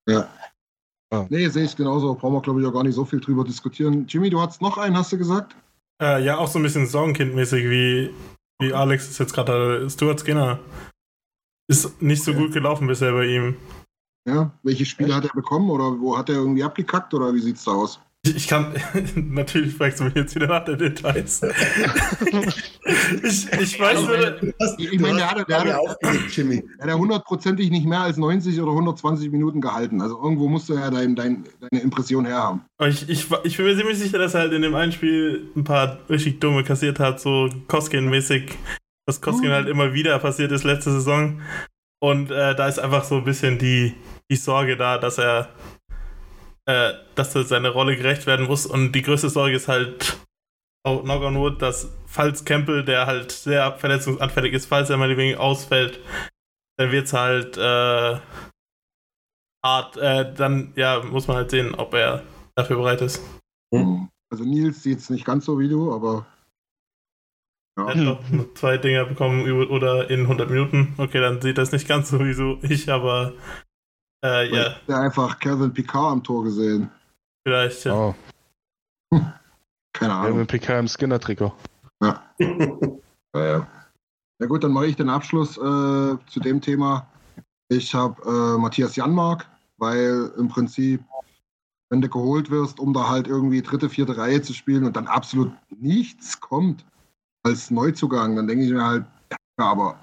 Nee, sehe ich genauso. Brauchen wir, glaube ich, auch gar nicht so viel drüber diskutieren. Jimmy, du hattest noch einen, hast du gesagt? Äh, ja, auch so ein bisschen Songkind-mäßig, wie, wie Alex es jetzt gerade hatte. Stuart Skinner. Ist nicht so Okay. gut gelaufen bisher bei ihm. Ja, welche Spiele hat er bekommen oder wo hat er irgendwie abgekackt oder wie sieht's da aus? Ich kann, natürlich fragst du mich jetzt wieder nach den Details. ich, ich weiß nur, Ich meine, der hat, der, hat, Jimmy. der hat hundertprozentig nicht mehr als 90 oder 120 Minuten gehalten. Also irgendwo musst du ja dein, dein, deine Impression herhaben. ich, ich, ich bin mir ziemlich sicher, dass er halt in dem einen Spiel ein paar richtig dumme kassiert hat, so Koskin-mäßig, was Koskin Mhm. halt immer wieder passiert ist letzte Saison. Und äh, da ist einfach so ein bisschen die, die Sorge da, dass er, äh, dass er seine Rolle gerecht werden muss. Und die größte Sorge ist halt, auch knock on wood, dass falls Campbell, der halt sehr verletzungsanfällig ist, falls er mal wegen ausfällt, dann wird's halt äh, hart. Äh, dann ja, muss man halt sehen, ob er dafür bereit ist. Also Nils sieht's nicht ganz so wie du, aber Er hat noch nur zwei Dinger bekommen oder in 100 Minuten. Okay, dann sieht das nicht ganz so wie so ich, aber äh, ja, der einfach Kevin Picard am Tor gesehen. vielleicht. Ja. Oh, Keine ja, Ahnung. mit PK im Skinner-Trikot. Ja, ja. Na gut, dann mache ich den Abschluss äh, zu dem Thema. Ich habe äh, Matthias Janmark, weil im Prinzip, wenn du geholt wirst, um da halt irgendwie dritte, vierte Reihe zu spielen und dann absolut nichts kommt als Neuzugang, dann denke ich mir halt, ja, aber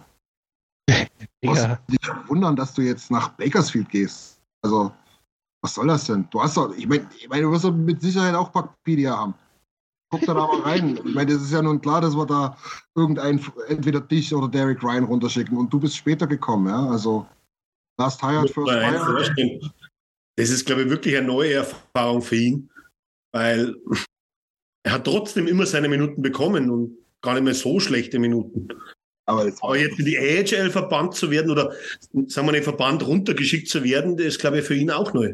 Ja, dich wundern, dass du jetzt nach Bakersfield gehst. Also, was soll das denn? Du hast doch, ich meine, ich mein, du wirst doch mit Sicherheit auch Packpedia haben. Guck da mal rein. Ich meine, das ist ja nun klar, dass wir da irgendeinen, entweder dich oder Derek Ryan runterschicken und du bist später gekommen, ja. Also, last hired, first vorstellen. Das ist, glaube ich, wirklich eine neue Erfahrung für ihn, weil er hat trotzdem immer seine Minuten bekommen und gar nicht mehr so schlechte Minuten. Aber jetzt, Aber jetzt in die AHL verbannt zu werden oder sagen wir den Verband runtergeschickt zu werden, das ist, glaube ich, für ihn auch neu.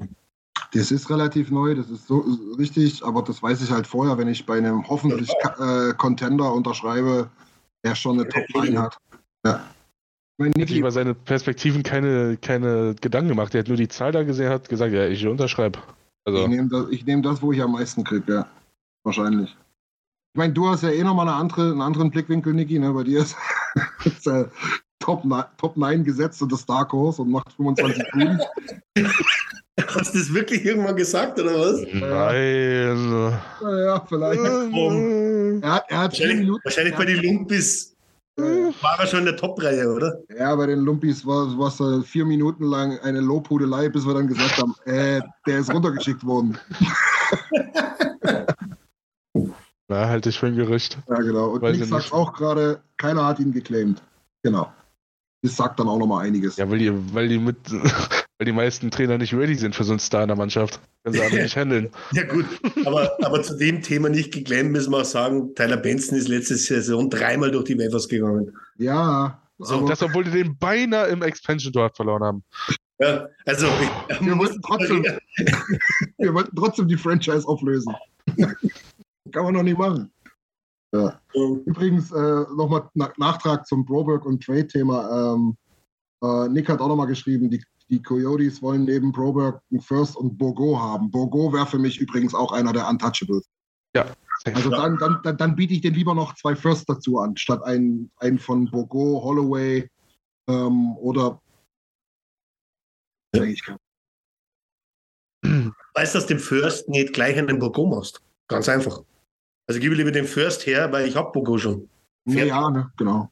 das ist relativ neu, das ist so richtig, aber das weiß ich halt vorher, wenn ich bei einem hoffentlich äh, Contender unterschreibe, der schon eine Top-Line hat. Ja. Ich meine, hat sich Niki, über seine Perspektiven keine, keine Gedanken gemacht. Er hat nur die Zahl da gesehen, hat gesagt, ja, ich unterschreibe. Ich Also, nehme das, ich nehm das, wo ich am meisten kriege, ja. Wahrscheinlich. Ich meine, du hast ja eh nochmal eine andere, einen anderen Blickwinkel, Niki. Ne? Bei dir ist, ist äh, Top, Top 9 gesetzt und das Dark Horse und macht 25 Punkte. Hast du das wirklich irgendwann gesagt oder was? nein. Ja, vielleicht. Er hat, er hat Wahrscheinlich, Minuten. wahrscheinlich bei den Lumpis äh, war er schon in der Top-Reihe, oder? Ja, bei den Lumpis war es äh, vier Minuten lang eine Lobhudelei, bis wir dann gesagt haben, äh, der ist runtergeschickt worden. Na, halte ich für ein Gerücht. Ja, genau. Und Weiß ich ich sag's nicht. auch gerade, keiner hat ihn geclaimed. Genau. Das sagt dann auch nochmal einiges. Ja, weil die, weil die mit, weil die meisten Trainer nicht ready sind für so einen Star in der Mannschaft. Können sie alle nicht handeln. Ja, gut. Aber, aber zu dem Thema nicht geklemmt, müssen wir auch sagen, Tyler Benson ist letzte Saison dreimal durch die Waivers gegangen. Ja. So, aber Das, obwohl die den beinahe im Expansion Draft verloren haben. Ja, also, wir, wollten trotzdem, wir wollten trotzdem die Franchise auflösen. Kann man noch nicht machen. Ja. Übrigens, äh, nochmal na Nachtrag zum Broberg und Trade-Thema. Ähm, äh, Nick hat auch nochmal geschrieben, die, die Coyotes wollen neben Broberg einen First und Bogo haben. Bogo wäre für mich übrigens auch einer der Untouchables. Also dann, dann, dann, dann biete ich den lieber noch zwei First dazu an, statt einen, einen von Bogo, Holloway ähm, oder Eigentlich kein- weißt, dass du den First nicht gleich einen Bogo machst. Ganz einfach. Also gebe lieber den First her, weil ich habe Bogo schon. Ja, ja, ne, genau.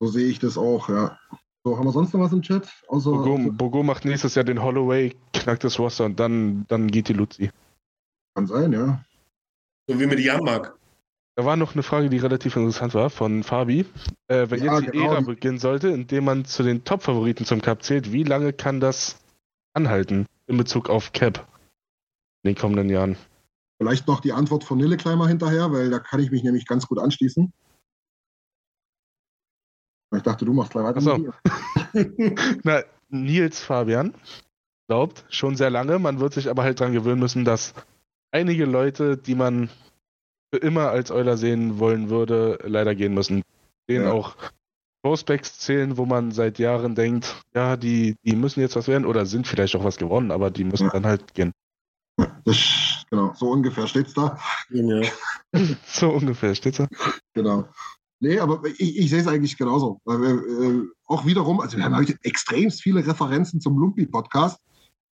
So sehe ich das auch, ja. So, haben wir sonst noch was im Chat? Außer, Bogo, Bogo macht nächstes Jahr den Holloway, knackt das Roster und dann, dann geht die Luzi. kann sein, ja. So wie mir die Jan mag. Da war noch eine Frage, die relativ interessant war, von Fabi. Äh, wenn Ja, jetzt die genau. Ära beginnen sollte, indem man zu den Top-Favoriten zum Cup zählt, wie lange kann das anhalten in Bezug auf Cap in den kommenden Jahren? Vielleicht noch die Antwort von Nillekleimer hinterher, weil da kann ich mich nämlich ganz gut anschließen. Ich dachte, du machst gleich weiter. So. Na, Nils Fabian glaubt schon sehr lange, man wird sich aber halt dran gewöhnen müssen, dass einige Leute, die man für immer als Euler sehen wollen würde, leider gehen müssen. Denen Ja. auch Prospects zählen, wo man seit Jahren denkt, ja, die, die müssen jetzt was werden oder sind vielleicht auch was gewonnen, aber die müssen Ja. dann halt gehen. Das, genau, so ungefähr steht's da. Ja. So ungefähr, steht's da? Genau. Nee, aber ich, ich sehe es eigentlich genauso. Weil wir, äh, auch wiederum, also wir haben heute extrem viele Referenzen zum Lumpi-Podcast.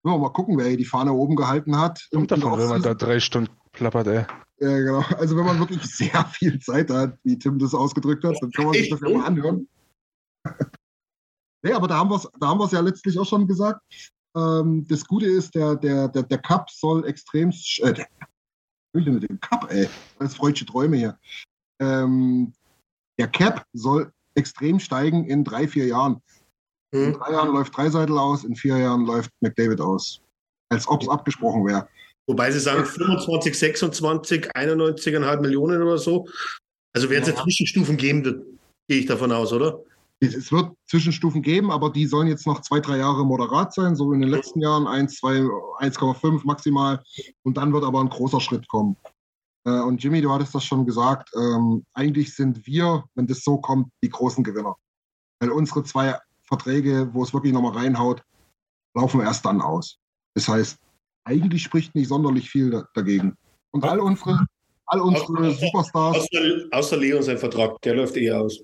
Mal gucken, wer hier die Fahne oben gehalten hat. Kommt davon, wenn man da drei Stunden plappert, ey. Ja, genau. Also wenn man wirklich sehr viel Zeit hat, wie Tim das ausgedrückt hat, dann kann man sich das ja mal anhören. nee, aber da haben wir es da haben wir's ja letztlich auch schon gesagt. Ähm, das Gute ist, der, der, der, der Cup soll extrem. Äh, der, mit dem Cup, ey. Das freudsche Träume hier. Ähm, der Cap soll extrem steigen in drei, vier Jahren. In Hm. drei Jahren läuft Dreiseitel aus, in vier Jahren läuft McDavid aus. Als ob es abgesprochen wäre. Wobei sie sagen 25, 26, 91,5 Millionen oder so. Also wird es ja. Zwischenstufen geben, gehe ich davon aus, oder? Es wird Zwischenstufen geben, aber die sollen jetzt noch zwei, drei Jahre moderat sein, so in den letzten Jahren 1, 2, 1,5 maximal. Und dann wird aber ein großer Schritt kommen. Äh, Und Jimmy, du hattest das schon gesagt, ähm, eigentlich sind wir, wenn das so kommt, die großen Gewinner. Weil unsere zwei Verträge, wo es wirklich nochmal reinhaut, laufen erst dann aus. Das heißt, eigentlich spricht nicht sonderlich viel da- dagegen. Und all unsere, all unsere Superstars, Außer, außer Leon sein Vertrag, der läuft eh aus.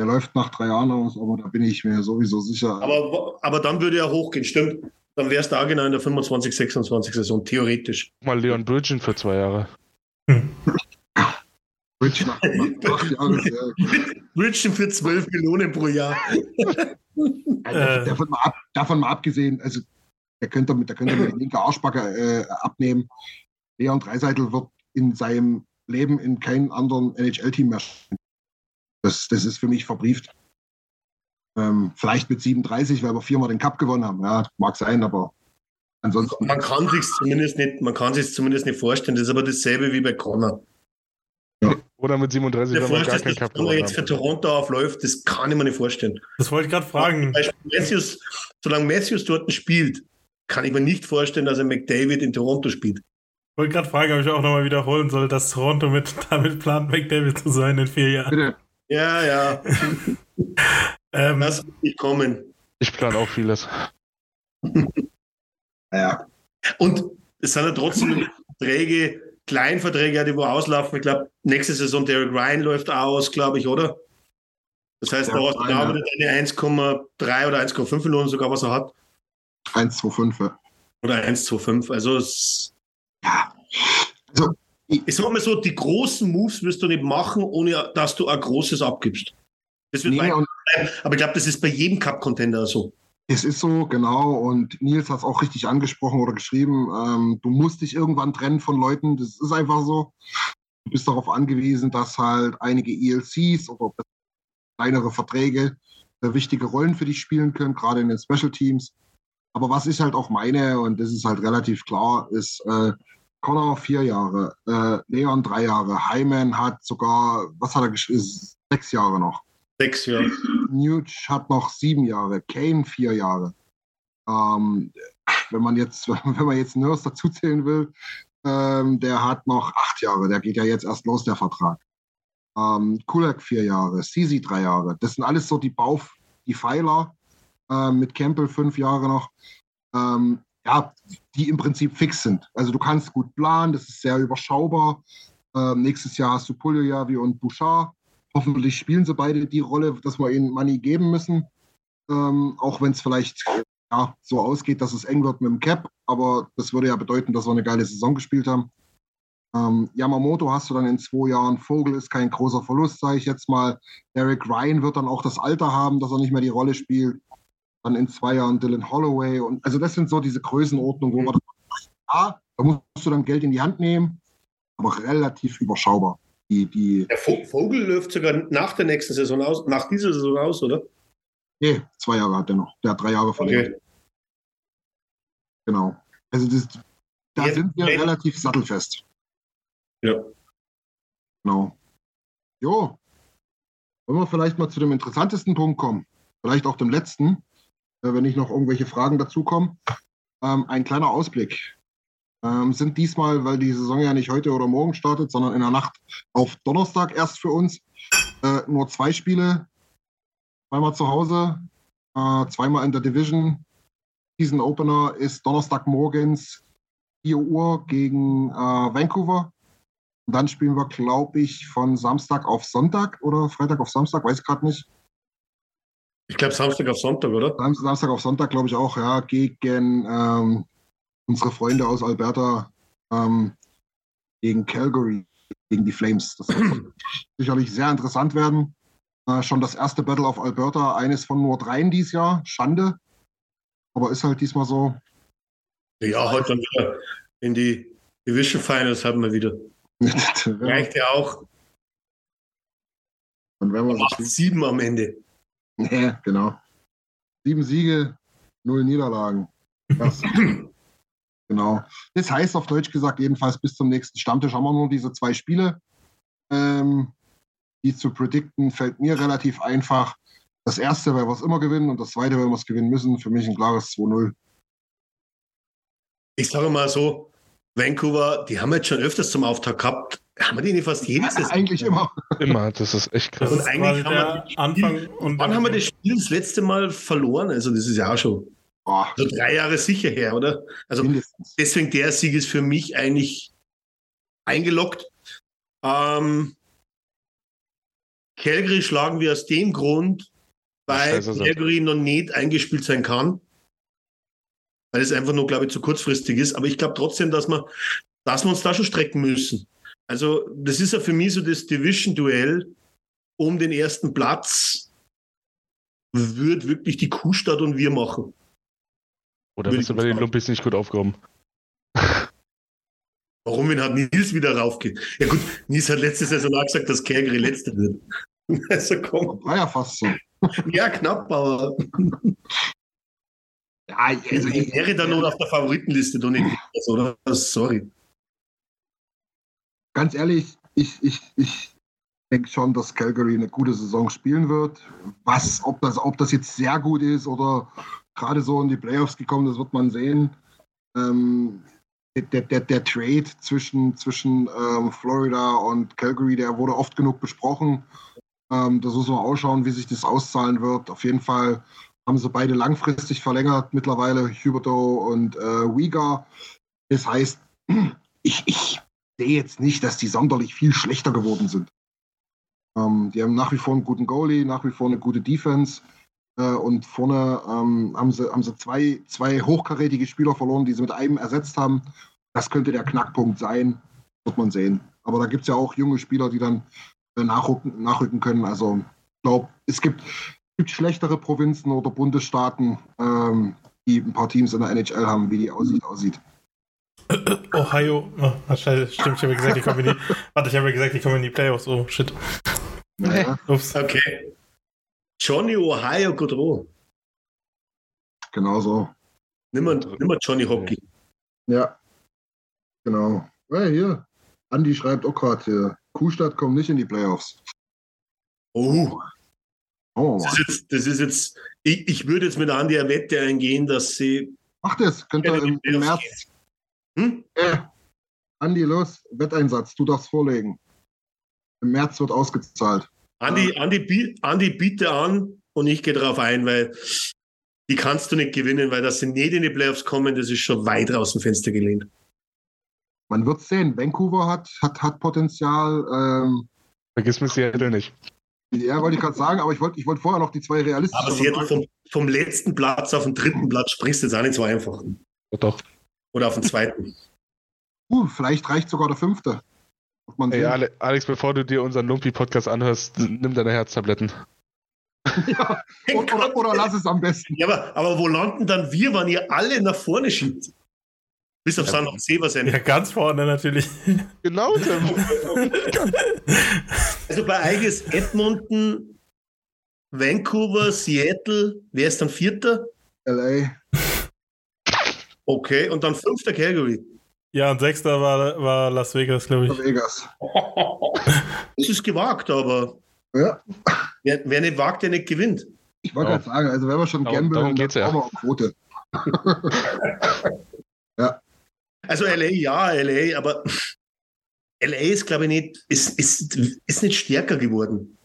Der läuft nach drei Jahren aus, aber da bin ich mir sowieso sicher. Aber, aber dann würde er hochgehen, stimmt. Dann wäre es da genau in der 25, 26 Saison, theoretisch. Mal Leon Bridgen für zwei Jahre. Rich nach, nach acht Jahren, ja. Richard für 12 Millionen pro Jahr. Also, davon, mal ab, davon mal abgesehen, also der könnte mit, der könnte mit linke Arschbacke äh, abnehmen. Leon Dreiseitel wird in seinem Leben in keinem anderen NHL-Team mehr spielen. Das, das ist für mich verbrieft. Ähm, vielleicht mit 37, weil wir viermal den Cup gewonnen haben. Ja, mag sein, aber ansonsten. Man kann sich zumindest nicht, man kann sich zumindest nicht vorstellen. Das ist aber dasselbe wie bei Connor. Oder mit 37, Der wenn man gar keinen Cup gewonnen jetzt für. Toronto aufläuft, das kann ich mir nicht vorstellen. Das wollte ich gerade fragen. Matthews, solange Matthews dort spielt, kann ich mir nicht vorstellen, dass er McDavid in Toronto spielt. Ich wollte gerade fragen, ob ich auch nochmal wiederholen soll, dass Toronto mit, damit plant, McDavid zu sein in vier Jahren. Bitte. Ja, ja, Ähm, wird nicht kommen. Ich plane auch vieles. Ja, Und es sind ja trotzdem Verträge, Kleinverträge, die wo auslaufen. Ich glaube, nächste Saison Derek Ryan läuft aus, glaube ich, oder? Das heißt, hast du wieder deine 1,3 oder 1,5 Millionen sogar, was er hat. 1, 2, 5. Ja. Oder 1,25. Also es, Ja. Also, ich sag mal so, die großen Moves wirst du nicht machen, ohne dass du ein großes abgibst. Das wird nee, bleiben. Aber ich glaube, das ist bei jedem Cup-Contender so. Es ist so, genau. Und Nils hat es auch richtig angesprochen oder geschrieben. Ähm, du musst dich irgendwann trennen von Leuten. Das ist einfach so. Du bist darauf angewiesen, dass halt einige ELCs oder kleinere Verträge äh, wichtige Rollen für dich spielen können, gerade in den Special Teams. Aber was ich halt auch meine, und das ist halt relativ klar, ist äh, Connor vier Jahre, äh, Leon drei Jahre, Hyman hat sogar, was hat er geschrieben, sechs Jahre noch. Sechs Jahre. Nuge hat noch sieben Jahre, Kane vier Jahre. Ähm, wenn man jetzt, wenn man jetzt Nurse dazuzählen will, ähm, der hat noch acht Jahre, der geht ja jetzt erst los, der Vertrag. Ähm, Kulak vier Jahre, Sisi drei Jahre. Das sind alles so die Bau, die Pfeiler ähm, mit Campbell fünf Jahre noch. Ähm, ja, die im Prinzip fix sind. Also du kannst gut planen, das ist sehr überschaubar. Ähm, nächstes Jahr hast du Puljojavi und Bouchard. Hoffentlich spielen sie beide die Rolle, dass wir ihnen Money geben müssen. Ähm, auch wenn es vielleicht ja, so ausgeht, dass es eng wird mit dem Cap. Aber das würde ja bedeuten, dass wir eine geile Saison gespielt haben. Ähm, Yamamoto hast du dann in zwei Jahren. Vogel ist kein großer Verlust, sage ich jetzt mal. Derek Ryan wird dann auch das Alter haben, dass er nicht mehr die Rolle spielt. Dann in zwei Jahren Dylan Holloway. Und also das sind so diese Größenordnungen, wo man ja, da musst du dann Geld in die Hand nehmen, aber relativ überschaubar. Die, die, Der Vo- Vogel läuft sogar nach der nächsten Saison aus, nach dieser Saison aus, oder? nee, zwei Jahre hat er noch. Der hat drei Jahre verlängert. Okay. Genau. Also das, da Jetzt- sind wir jetzt- relativ sattelfest. Ja. Genau. Jo. Wollen wir vielleicht mal zu dem interessantesten Punkt kommen? Vielleicht auch dem letzten, wenn nicht noch irgendwelche Fragen dazukommen. Ähm, ein kleiner Ausblick. Ähm, sind diesmal, weil die Saison ja nicht heute oder morgen startet, sondern in der Nacht auf Donnerstag erst für uns, äh, nur zwei Spiele. Zweimal zu Hause, äh, zweimal in der Division. Season Opener ist Donnerstagmorgens 4 Uhr gegen äh, Vancouver. Und dann spielen wir, glaube ich, von Samstag auf Sonntag oder Freitag auf Samstag, weiß ich gerade nicht. Ich glaube Samstag auf Sonntag, oder? Sam- Samstag auf Sonntag, glaube ich auch, ja, gegen ähm, unsere Freunde aus Alberta, ähm, gegen Calgary, gegen die Flames. Das wird sicherlich sehr interessant werden. Äh, schon das erste Battle auf Alberta, eines von nur dreien dieses Jahr. Schande. Aber ist halt diesmal so. Ja, heute dann wieder in die Division Finals haben wir wieder. Reicht ja auch werden wir so 8-7 am Ende. Nee, genau. Sieben Siege, null Niederlagen. Das, genau. Das heißt auf Deutsch gesagt, jedenfalls bis zum nächsten Stammtisch haben wir nur diese zwei Spiele. Ähm, die zu predikten fällt mir relativ einfach. Das erste, weil wir es immer gewinnen und das zweite, weil wir es gewinnen müssen. Für mich ein klares 2-0. Ich sage mal so, Vancouver, die haben jetzt schon öfters zum Auftakt gehabt. Haben wir die nicht fast jedes Saison? Eigentlich immer. Immer, das ist echt krass. Und eigentlich haben wir Spiel- Anfang und Wann haben wir das Spiel das letzte Mal verloren? Also, das ist ja auch schon Boah, so drei Jahre sicher her, oder? Also, deswegen der Sieg ist für mich eigentlich eingeloggt. Ähm, Calgary schlagen wir aus dem Grund, weil sind. Calgary noch nicht eingespielt sein kann. Weil es einfach nur, glaube ich, zu kurzfristig ist. Aber ich glaube trotzdem, dass wir, dass wir uns da schon strecken müssen. Also, das ist ja für mich so das Division-Duell um den ersten Platz. Wird wirklich die Kuhstadt und wir machen. Oder Will bist du bei den. Lumpis nicht gut aufgehoben? Warum, wenn hat Nils wieder raufgeht? Ja gut, Nils hat letzte Saison auch gesagt, dass Calgary letzter wird. Also komm. War ja fast so. Ja, knapp, aber Ja, also ich wäre da nur auf der Favoritenliste, doch nicht oder? Sorry. ganz ehrlich, ich, ich, ich denke schon, dass Calgary eine gute Saison spielen wird. Was, ob das, ob das jetzt sehr gut ist oder gerade so in die Playoffs gekommen, das wird man sehen. Ähm, der, der, der Trade zwischen, zwischen ähm, Florida und Calgary, der wurde oft genug besprochen. Ähm, das muss man ausschauen, wie sich das auszahlen wird. Auf jeden Fall haben sie beide langfristig verlängert mittlerweile, Huberto und äh, Uyghur. Das heißt, ich, ich sehe jetzt nicht, dass die sonderlich viel schlechter geworden sind. Ähm, die haben nach wie vor einen guten Goalie, nach wie vor eine gute Defense. Äh, und vorne ähm, haben sie, haben sie zwei, zwei hochkarätige Spieler verloren, die sie mit einem ersetzt haben. Das könnte der Knackpunkt sein, wird man sehen. Aber da gibt es ja auch junge Spieler, die dann äh, nachrücken, nachrücken können. Also ich glaube, es gibt, gibt schlechtere Provinzen oder Bundesstaaten, ähm, die ein paar Teams in der NHL haben, wie die Aussicht aussieht. Ohio. Oh, scheiße, stimmt, ich habe gesagt, die kommen in die. Warte, ich habe ja gesagt, die kommen in die Playoffs. Oh, shit. Ja, Ups. Okay. Johnny Ohio Godreau. genau so. Nimm mal, nimm mal Johnny Hockey. Ja, genau. Ja, hier. Andi schreibt auch gerade hier. Kuhstadt kommt nicht in die Playoffs. Oh, Oh, das ist jetzt, das ist jetzt ich, ich würde jetzt mit Andi eine Wette eingehen, dass sie. Mach das, könnt ihr Ja, die im, im März. Hm? Äh, Andi, los, Wetteinsatz, du darfst vorlegen. Im März wird ausgezahlt. Andi, Andi, Andi, biete an und ich gehe darauf ein, weil die kannst du nicht gewinnen, weil dass sie nicht in die Playoffs kommen, das ist schon weit aus dem Fenster gelehnt. Man wird sehen. Vancouver hat, hat, hat Potenzial. Ähm, Vergiss mir Seattle nicht. Ja, wollte ich gerade sagen, aber ich wollte ich wollte vorher noch die zwei realistischen. Aber Seattle vom, vom letzten Platz auf den dritten Platz springst du jetzt auch nicht so einfach. Doch. Oder auf den zweiten. Uh, vielleicht reicht sogar der fünfte. Ey, Alex, bevor du dir unseren Lumpi-Podcast anhörst, nimm deine Herztabletten. ja, oder, oder, oder lass es am besten. Ja, aber, aber wo landen dann wir, wenn ihr alle nach vorne schiebt? Bis auf San Jose, was ja Ja, ganz vorne natürlich. Genau. Also bei ist Edmonton, Vancouver, Seattle, wer ist dann Vierter? LA. Okay, und dann Fünfter Calgary. Ja, und sechster war, war Las Vegas, glaube ich. Vegas. Das ist gewagt, aber Ja, wer, wer nicht wagt, der nicht gewinnt. ich wollte Ja. gerade sagen, also wenn wir schon gambeln, dann geht's ja. brauchen wir auch Quote. Also LA, ja, LA, aber LA ist, glaube ich, nicht, ist, ist, ist nicht stärker geworden.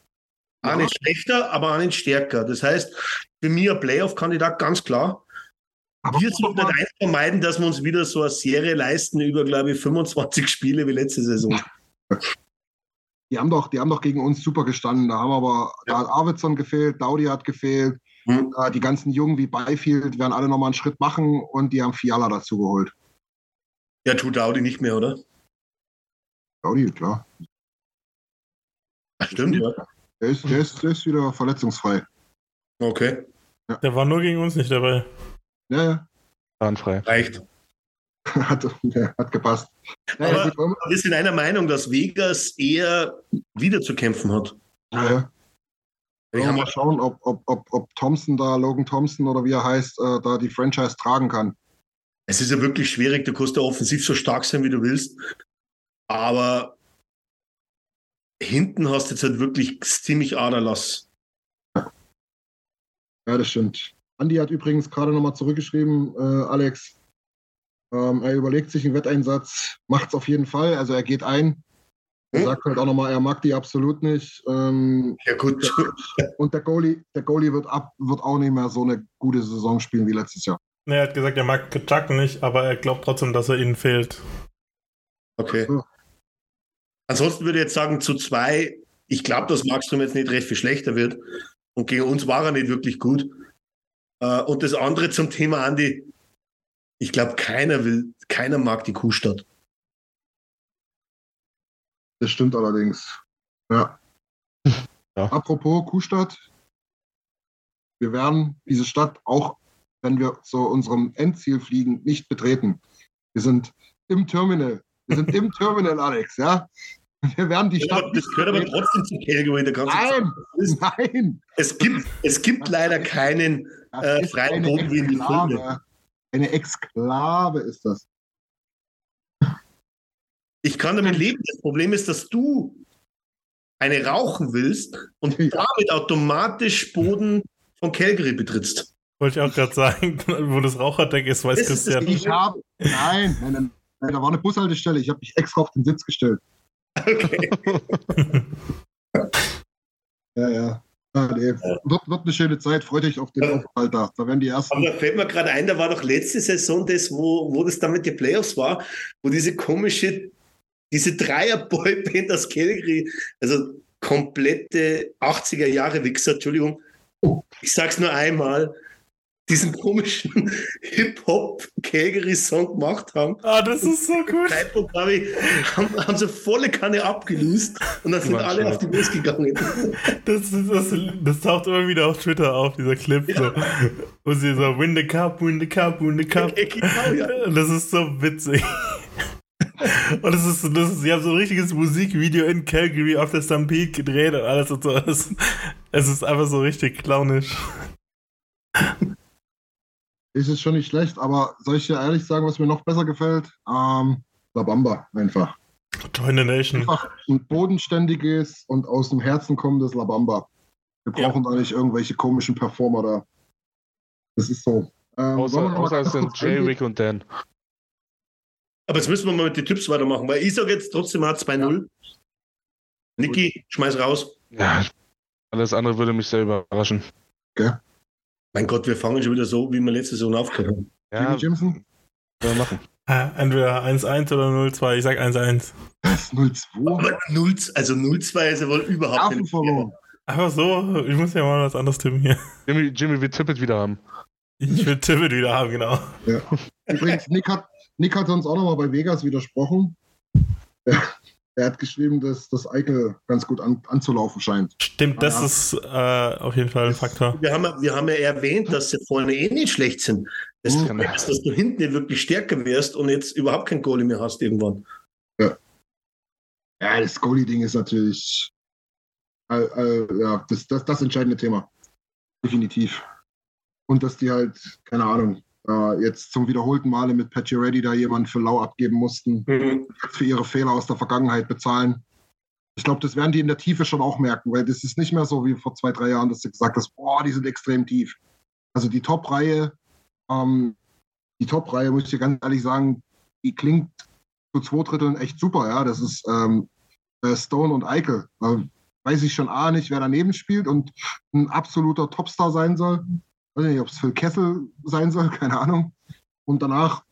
Auch Ja. nicht schlechter, aber auch nicht stärker. Das heißt, für mich ein Playoff-Kandidat ganz klar. Aber Wir sollten nicht eins vermeiden, dass wir uns wieder so eine Serie leisten über, glaube ich, 25 Spiele wie letzte Saison. Die haben doch, die haben doch gegen uns super gestanden. Da haben aber, da hat Arvidsson gefehlt, Daudi hat gefehlt, Hm. äh, die ganzen Jungen wie Byfield werden alle nochmal einen Schritt machen und die haben Fiala dazu geholt. Ja, tut Audi nicht mehr, oder? Daudi, klar. Stimmt, ja. Der ist, der ist, der ist wieder verletzungsfrei. Okay, Der war nur gegen uns nicht dabei. Ja, ja. Zahnfrei. reicht. hat, hat gepasst. Ja, Aber- ja, Wir sind einer Meinung, dass Vegas eher wieder zu kämpfen hat. ja, ja. Wir mal schauen, ob, ob, ob, ob Thompson da, Logan Thompson oder wie er heißt, äh, da die Franchise tragen kann. Es ist ja wirklich schwierig, du kannst ja offensiv so stark sein, wie du willst. Aber hinten hast du jetzt halt wirklich ziemlich Aderlass. Ja, das stimmt. Andi hat übrigens gerade nochmal zurückgeschrieben, äh, Alex. Ähm, er überlegt sich einen Wetteinsatz, macht es auf jeden Fall. Also er geht ein. Er Hm? sagt halt auch nochmal, er mag die absolut nicht. Ähm, Ja, gut. und der Goalie, der Goalie wird, ab, wird auch nicht mehr so eine gute Saison spielen wie letztes Jahr. Ne, er hat gesagt, er mag Chuck nicht, aber er glaubt trotzdem, dass er ihnen fehlt. Okay. So. Ansonsten würde ich jetzt sagen, zu zwei, ich glaube, dass Markstrom jetzt nicht recht viel schlechter wird. Und gegen uns war er nicht wirklich gut. Äh, Und das andere zum Thema Andi, ich glaube, keiner will, keiner mag die Kuhstadt. Das stimmt allerdings. Ja. Ja. Apropos Kuhstadt. Wir werden diese Stadt auch, wenn wir zu unserem Endziel fliegen, nicht betreten. Wir sind im Terminal. Wir sind im Terminal, Alex, ja. Wir werden die Stadt. Das gehört aber trotzdem zu Calgary. Da kannst du Nein, sagen, nein. es, gibt, es gibt leider keinen Äh, freien Boden wie in die. Filme. Eine Exklave ist das. Ich kann damit leben. Das Problem ist, dass du eine rauchen willst und Ja. damit automatisch Boden von Calgary betrittst. Wollte ich auch gerade sagen, wo das Raucherdeck ist, weiß ist Christian. Ich habe. Nein, nein, nein, nein, da war eine Bushaltestelle. Ich habe mich extra auf den Sitz gestellt. Okay. Ja, ja. Ah, nee. Wird, wird eine schöne Zeit. Freut euch auf den. Aufenthalt da. Da werden die ersten. Aber da fällt mir gerade ein, da war doch letzte Saison das, wo, wo das dann mit den Playoffs war, wo diese komische, diese Dreier-Boyband aus Calgary, also komplette 80er Jahre Wichser, Entschuldigung, ich sag's nur einmal, diesen komischen Hip-Hop-Calgary-Song gemacht haben. Ah, das ist so gut. Zeitpunkt, glaube ich, haben, haben sie volle Kanne abgelöst und dann sind Mann, alle auf die Bus gegangen. Das, ist- das, das taucht immer wieder auf Twitter auf, dieser Clip. So, wo sie so, win the cup, win the cup, win the cup. genau, ja. Das ist so witzig. Und das ist, das ist, sie haben so ein richtiges Musikvideo in Calgary auf der Stampede gedreht und alles und so. Es, es ist einfach so richtig clownisch. Ist es schon nicht schlecht, aber soll ich dir ehrlich sagen, was mir noch besser gefällt? Ähm, La Bamba einfach. Join the Nation. Einfach ein bodenständiges und aus dem Herzen kommendes La Bamba. Wir Ja. brauchen da nicht irgendwelche komischen Performer da. Das ist so. Ähm, Außer, außer es sind Jay? Rick und Dan. Aber jetzt müssen wir mal mit den Tipps weitermachen, weil ich sage jetzt trotzdem mal 2-0. Niki, schmeiß raus. Ja, alles andere würde mich sehr überraschen. Mein Gott, wir fangen schon wieder so, wie wir letzte Saison aufgehört haben. Ja, Jimmy Jimson? können wir machen. Ah, Entweder 1-1 oder 0-2. Ich sag 1-1. Das ist 0-2. Aber 0, also 0-2 ist ja wohl überhaupt nicht. verloren. Einfach so, ich muss ja mal was anderes tippen hier. Jimmy, Jimmy wird Tippet wieder haben. Ich will Tippet wieder haben, genau. Übrigens, Nick hat, Nick hat uns auch nochmal bei Vegas widersprochen. Er, er hat geschrieben, dass das Eichel ganz gut an, anzulaufen scheint. Stimmt, das Ja. ist äh, auf jeden Fall ein Faktor. Wir haben, ja- wir haben ja erwähnt, dass sie vorne eh nicht schlecht sind. Das Mhm. Problem ist, dass du hinten wirklich stärker wirst und jetzt überhaupt kein Goalie mehr hast irgendwann. Ja, das Goalie-Ding ist natürlich äh, äh, ja, das, das, das entscheidende Thema. Definitiv. Und dass die halt, keine Ahnung, äh, jetzt zum wiederholten Male mit Patchy Ready da jemanden für lau abgeben mussten, jetzt für ihre Fehler aus der Vergangenheit bezahlen. Ich glaube, das werden die in der Tiefe schon auch merken, weil das ist nicht mehr so wie vor zwei, drei Jahren, dass du gesagt hast, boah, die sind extrem tief. Also die Top-Reihe, ähm, die Top-Reihe, muss ich dir ganz ehrlich sagen, die klingt zu zwei Dritteln echt super, ja. Das ist ähm, äh, Stone und Eichel. Da weiß ich schon A nicht, wer daneben spielt und ein absoluter Topstar sein soll. Weiß nicht, ob es Phil Kessel sein soll, keine Ahnung. Und danach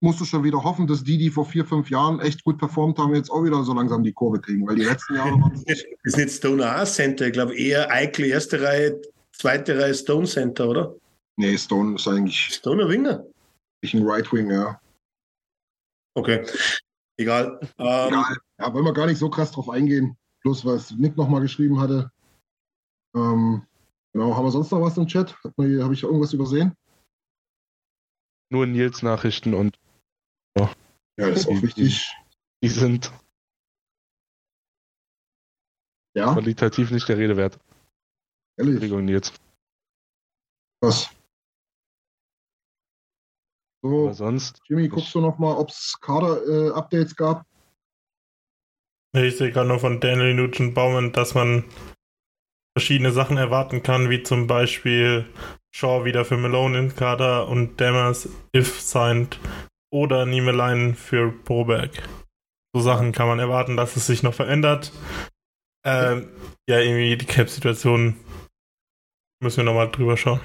musst du schon wieder hoffen, dass die, die vor vier, fünf Jahren echt gut performt haben, jetzt auch wieder so langsam die Kurve kriegen, weil die letzten Jahre waren Das ist nicht Stoner A Center, ich glaube eher Eichel erste Reihe, zweite Reihe Stone Center, oder? Nee, Stone ist eigentlich Stoner Winger? ein Right Wing, ja. Okay. Egal. Ähm, Egal. Ja, wollen wir gar nicht so krass drauf eingehen. Bloß was Nick nochmal geschrieben hatte. Ähm, genau, haben wir sonst noch was im Chat? Habe ich irgendwas übersehen? Nur Nils Nachrichten und Ja, das ist auch wichtig. die sind Ja, qualitativ nicht der Rede wert. ehrlich. Entschuldigung, Nils. Was? So, Aber sonst, Jimmy, guckst du nochmal, ob es Kader-Updates gab? Ich sehe gerade nur von Daniel Nugent Baumann, dass man verschiedene Sachen erwarten kann, wie zum Beispiel Shaw wieder für Malone im Kader und Dammers if signed oder Niemelein für Broberg. So Sachen kann man erwarten, dass es sich noch verändert. Ähm, ja, irgendwie die Cap-Situation müssen wir nochmal drüber schauen.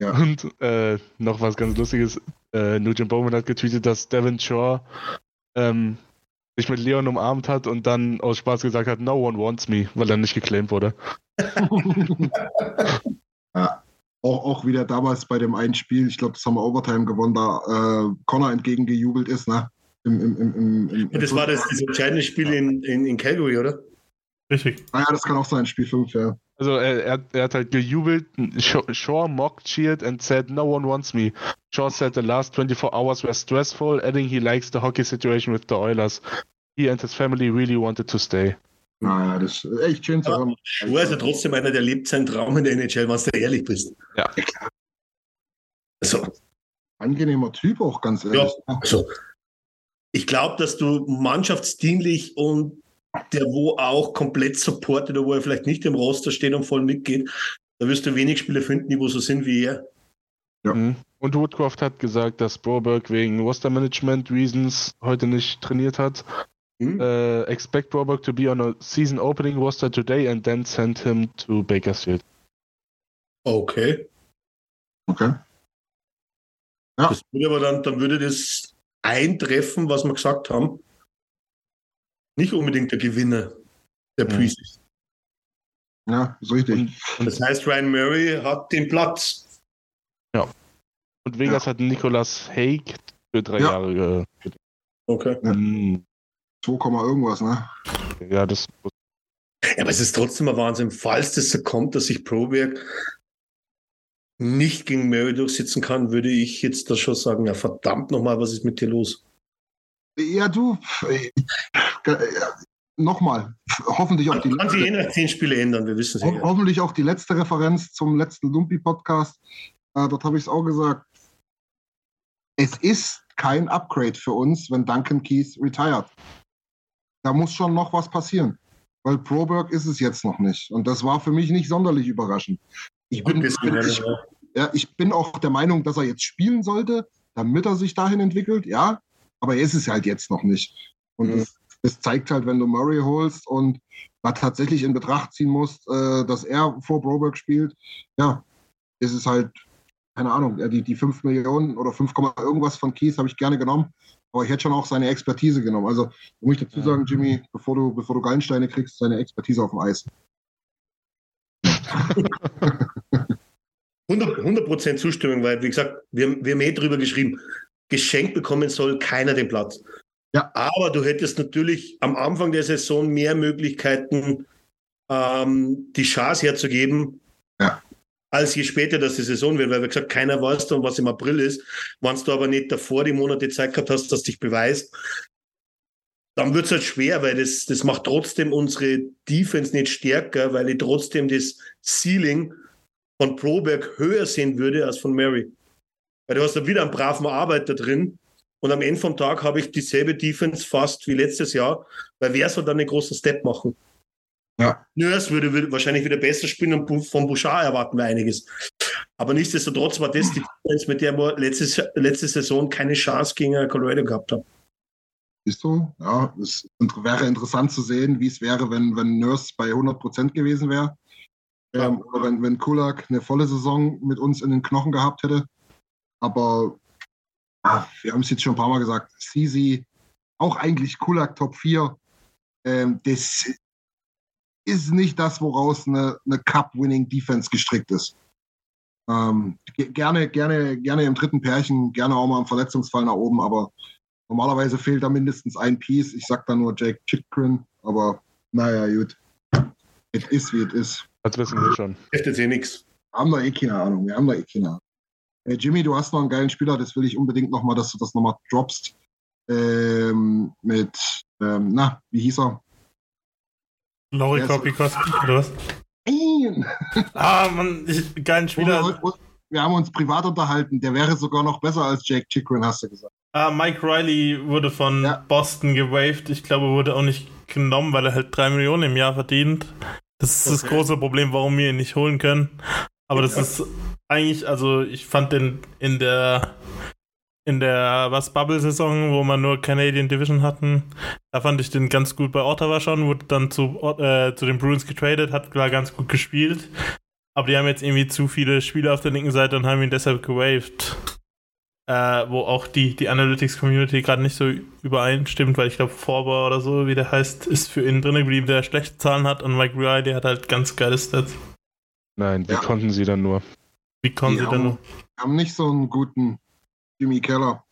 Und äh, noch was ganz Lustiges. Äh, Nugent Bowman hat getweetet, dass Devin Shaw ähm, sich mit Leon umarmt hat und dann aus Spaß gesagt hat, no one wants me, weil er nicht geclaimed wurde. ja. Auch, auch wieder damals bei dem einen Spiel, ich glaube, das haben wir Overtime gewonnen, da äh, Connor entgegengejubelt ist, ne? Im, im, im, im, im, das war das, das entscheidende Spiel in, in, in Calgary, oder? Richtig. Ah ja, das kann auch sein, Spiel 5, ja. Also er, er, er hat halt gejubelt, Shaw, Shaw mocked, cheered and said, no one wants me. Shaw said the last 24 hours were stressful, adding he likes the hockey situation with the Oilers. He and his family really wanted to stay. Naja, das ist echt schön zu hören. Shaw ist ja trotzdem einer, der lebt seinen Traum in der NHL, wenn du ehrlich bist. Ja. Also, Angenehmer Typ auch, ganz ehrlich. ja, also ich glaube, dass du mannschaftsdienlich und der wo auch komplett supportet oder wo er vielleicht nicht im Roster steht und voll mitgeht, da wirst du wenig Spieler finden, die wo so sind wie er. Ja. Mhm. Und Woodcroft hat gesagt, dass Broberg wegen Roster Management Reasons heute nicht trainiert hat. Hm? Uh, expect Broberg to be on a season opening roster today and then send him to Bakersfield. Okay. Okay. Ja. Das würde aber dann, dann würde das eintreffen, was wir gesagt haben. Nicht unbedingt der Gewinner der. Preseason. Ja, ist richtig. Und, und, Das heißt, Ryan Murray hat den Platz. und Vegas hat Nicolas Haig für drei Ja. Jahre Okay. Ja. Hm, 2, irgendwas, ne? Ja, das Ja, aber es ist trotzdem ein Wahnsinn, falls das so kommt, dass sich Proberg nicht gegen Murray durchsetzen kann, würde ich jetzt da schon sagen, ja verdammt nochmal, was ist mit dir los? Ja, du, nochmal, hoffentlich auch die Kann sich letzte, nach zehn Spiele ändern, wir wissen es ho ja. hoffentlich auch die letzte Referenz zum letzten Lumpi-Podcast. Äh, dort habe ich es auch gesagt. Es ist kein Upgrade für uns, wenn Duncan Keith retired. Da muss schon noch was passieren. Weil Proberg ist es jetzt noch nicht. Und das war für mich nicht sonderlich überraschend. Ich bin, ich, ja, ich bin auch der Meinung, dass er jetzt spielen sollte, damit er sich dahin entwickelt, ja. Aber er ist es halt jetzt noch nicht. Und Mhm. das, das zeigt halt, wenn du Murray holst und da tatsächlich in Betracht ziehen musst, äh, dass er vor Broberg spielt, ja, ist es halt, keine Ahnung, die, die 5 Millionen oder 5, irgendwas von Keys habe ich gerne genommen. Aber ich hätte schon auch seine Expertise genommen. Also, muss ich dazu sagen, Jimmy, bevor du, bevor du Gallensteine kriegst, seine Expertise auf dem Eis. 100%, 100 Zustimmung, weil, wie gesagt, wir, wir haben eh drüber geschrieben, geschenkt bekommen soll keiner den Platz. Ja. Aber du hättest natürlich am Anfang der Saison mehr Möglichkeiten, ähm, die Chance herzugeben, Ja. als je später das die Saison wird, weil wie gesagt, keiner weiß dann, was im April ist. Wenn du aber nicht davor die Monate Zeit gehabt hast, dass dich beweist, dann wird es halt schwer, weil das, das macht trotzdem unsere Defense nicht stärker, weil ich trotzdem das Ceiling von Proberg höher sehen würde als von Mary. Weil du hast da wieder einen braven Arbeiter drin und am Ende vom Tag habe ich dieselbe Defense fast wie letztes Jahr, weil wer soll dann einen großen Step machen? Ja. Nurse würde, würde wahrscheinlich wieder besser spielen und von Bouchard erwarten wir einiges. Aber nichtsdestotrotz war das die Defense, mit der wir letzte, letzte Saison keine Chance gegen Colorado gehabt haben. Siehst du? Ja, es wäre interessant zu sehen, wie es wäre, wenn, wenn Nurse bei 100% gewesen wäre. Ähm, oder wenn, wenn Kulak eine volle Saison mit uns in den Knochen gehabt hätte. Aber ah, wir haben es jetzt schon ein paar Mal gesagt, CZ, auch eigentlich Kulak Top 4. Ähm, das ist nicht das, woraus eine, eine Cup-Winning-Defense gestrickt ist. Ähm, gerne, gerne, gerne im dritten Pärchen, gerne auch mal im Verletzungsfall nach oben, aber normalerweise fehlt da mindestens ein Piece. Ich sag da nur Jake Chikrin, aber naja, gut. Es ist, wie es ist. Das wissen wir schon. Hilft eh nichts. Haben wir eh keine Ahnung. Wir haben da eh keine Ahnung. Hey, Jimmy, du hast noch einen geilen Spieler, das will ich unbedingt nochmal, dass du das nochmal droppst. Ähm, mit, ähm, na, wie hieß er? Ist- Kopikoski, oder was? Nein! Ah, Mann, ich, geilen Spieler. Wir, wir haben uns privat unterhalten. Der wäre sogar noch besser als Jake Chikrin, hast du gesagt. Ah, Mike Riley wurde von Ja. Boston gewaved. Ich glaube, wurde auch nicht genommen, weil er halt 3 Millionen im Jahr verdient. Das ist das Okay. große Problem, warum wir ihn nicht holen können. Aber das ist eigentlich, also ich fand den in der in der was Bubble-Saison, wo man nur Canadian Division hatten, da fand ich den ganz gut bei Ottawa schon, wurde dann zu, äh, zu den Bruins getradet, hat klar ganz gut gespielt. Aber die haben jetzt irgendwie zu viele Spieler auf der linken Seite und haben ihn deshalb gewaved äh, wo auch die, die Analytics-Community gerade nicht so übereinstimmt, weil ich glaube, Forber oder so, wie der heißt, ist für ihn drin geblieben, der schlechte Zahlen hat und Mike Riley hat halt ganz geile Stats. Nein, die Ja. konnten sie dann nur. Wie kommen Die sie denn haben- nur? Wir haben nicht so einen guten Jimmy Keller.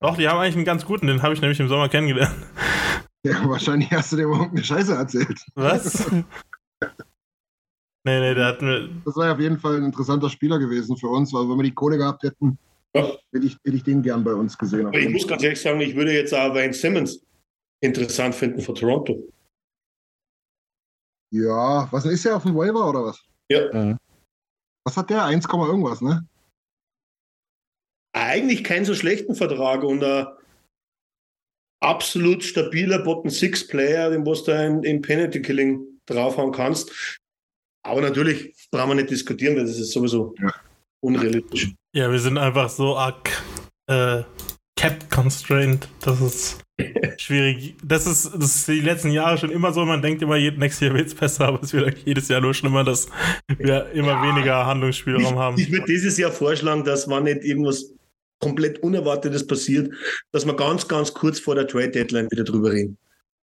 Doch, die haben eigentlich einen ganz guten, den habe ich nämlich im Sommer kennengelernt. Ja, wahrscheinlich hast du dir überhaupt eine Scheiße erzählt. Was? nee, nee, der hat mir. Das wäre auf jeden Fall ein interessanter Spieler gewesen für uns, weil wenn wir die Kohle gehabt hätten, Ja. hätte ich, hätte ich den gern bei uns gesehen. Aber ich muss ganz ehrlich sagen, ich würde jetzt auch Wayne Simmons interessant finden von Toronto. Ja, was ist der auf dem Waiver oder was? Ja. Was hat der? 1, Komma irgendwas, ne? Eigentlich keinen so schlechten Vertrag und ein absolut stabiler Bottom-Six-Player, den was du in, in Penalty Killing draufhauen kannst. Aber natürlich brauchen wir nicht diskutieren, weil das ist sowieso Ja. unrealistisch. Ja, wir sind einfach so arg äh, cap-constrained. Das ist schwierig. Das ist, das ist die letzten Jahre schon immer so. Man denkt immer, nächstes Jahr wird es besser, aber es wird jedes Jahr nur schlimmer, dass wir immer weniger Handlungsspielraum haben. Ich würde dieses Jahr vorschlagen, dass wenn nicht irgendwas komplett Unerwartetes passiert, dass wir ganz, ganz kurz vor der Trade-Deadline wieder drüber reden.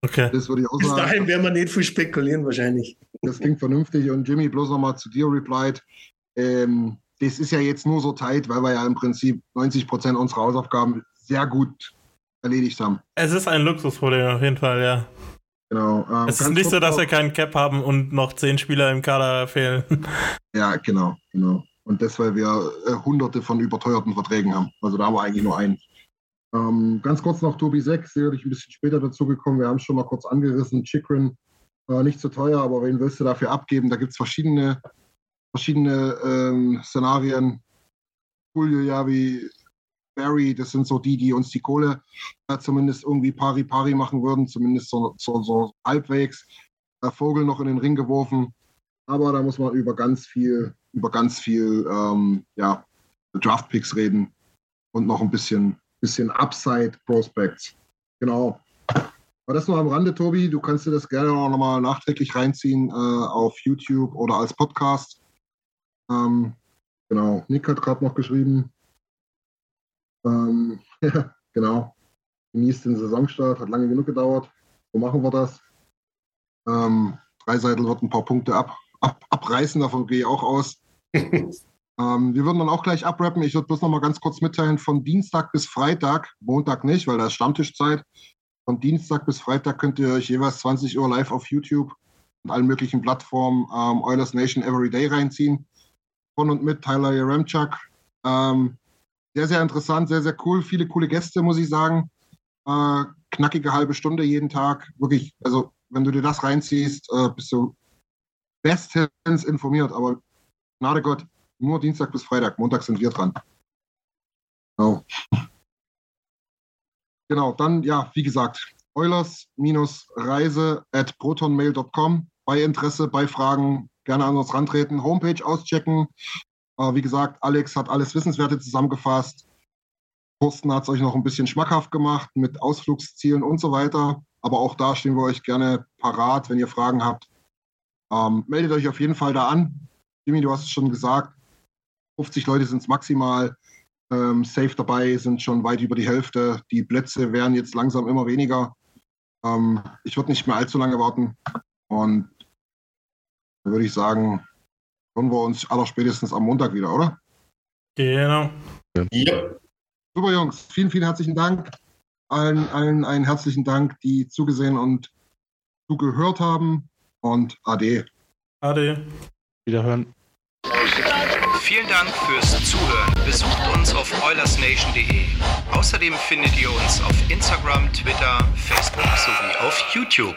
Okay. Das würde ich auch Bis sagen. dahin werden wir nicht viel spekulieren wahrscheinlich. Das klingt vernünftig. Und Jimmy, bloß nochmal zu dir replied. Ähm, das ist ja jetzt nur so tight, weil wir ja im Prinzip 90 Prozent unserer Hausaufgaben sehr gut erledigt haben. Es ist ein Luxusproblem auf jeden Fall, ja. Genau. Ähm, Es ist nicht so, dass wir keinen Cap haben und noch zehn Spieler im Kader fehlen. Ja, genau, genau. Und das, weil wir äh, hunderte von überteuerten Verträgen haben. Also da haben wir eigentlich nur einen. Ähm, ganz kurz noch Tobi 6, sicherlich ein bisschen später dazu gekommen. Wir haben es schon mal kurz angerissen. Chikrin, äh, nicht so teuer, aber wen willst du dafür abgeben? Da gibt es verschiedene, verschiedene ähm, Szenarien. Julio Javi, Barry, das sind so die, die uns die Kohle äh, zumindest irgendwie pari-pari machen würden, zumindest so, so, so halbwegs. Äh, Vogel noch in den Ring geworfen. Aber da muss man über ganz viel, über ganz viel ähm, ja, Draft-Picks reden und noch ein bisschen, bisschen Upside Prospects. Genau. Aber das nur am Rande, Tobi. Du kannst dir das gerne auch nochmal nachträglich reinziehen äh, auf YouTube oder als Podcast. Ähm, genau. Nick hat gerade noch geschrieben. Ähm, ja, genau. Genießt den Saisonstart, hat lange genug gedauert. So machen wir das. Ähm, Dreiseitel wird ein paar Punkte ab, ab, abreißen, davon gehe ich auch aus. Ähm, wir würden dann auch gleich abrappen. Ich würde bloß noch mal ganz kurz mitteilen, von Dienstag bis Freitag, Montag nicht, weil da ist Stammtischzeit. Von Dienstag bis Freitag könnt ihr euch jeweils 20 Uhr live auf YouTube und allen möglichen Plattformen ähm, Oilers Nation Everyday reinziehen. Von und mit Tyler Yaremchuk. Ähm, sehr, sehr interessant, sehr, sehr cool. Viele coole Gäste, muss ich sagen. Äh, knackige halbe Stunde jeden Tag. Wirklich, also wenn du dir das reinziehst, äh, bist du bestens informiert. Aber Gnade Gott, nur Dienstag bis Freitag. Montag sind wir dran. Genau. Genau, dann, ja, wie gesagt, Eulers-Reise at protonmail.com. Bei Interesse, bei Fragen gerne an uns rantreten. Homepage auschecken. Äh, wie gesagt, Alex hat alles Wissenswerte zusammengefasst. Thorsten hat es euch noch ein bisschen schmackhaft gemacht mit Ausflugszielen und so weiter. Aber auch da stehen wir euch gerne parat, wenn ihr Fragen habt. Ähm, meldet euch auf jeden Fall da an. Jimmy, du hast es schon gesagt. 50 Leute sind es maximal. ähm, safe dabei, sind schon weit über die Hälfte. Die Plätze werden jetzt langsam immer weniger. Ähm, ich würde nicht mehr allzu lange warten. Und dann würde ich sagen, hören wir uns allerspätestens am Montag wieder, oder? Genau. Ja. Super, Jungs. Vielen, vielen herzlichen Dank. Allen, allen einen herzlichen Dank, die zugesehen und zugehört haben. Und Ade. Ade. Wiederhören. Vielen Dank fürs Zuhören. Besucht uns auf oilersnation.de. Außerdem findet ihr uns auf Instagram, Twitter, Facebook sowie auf YouTube.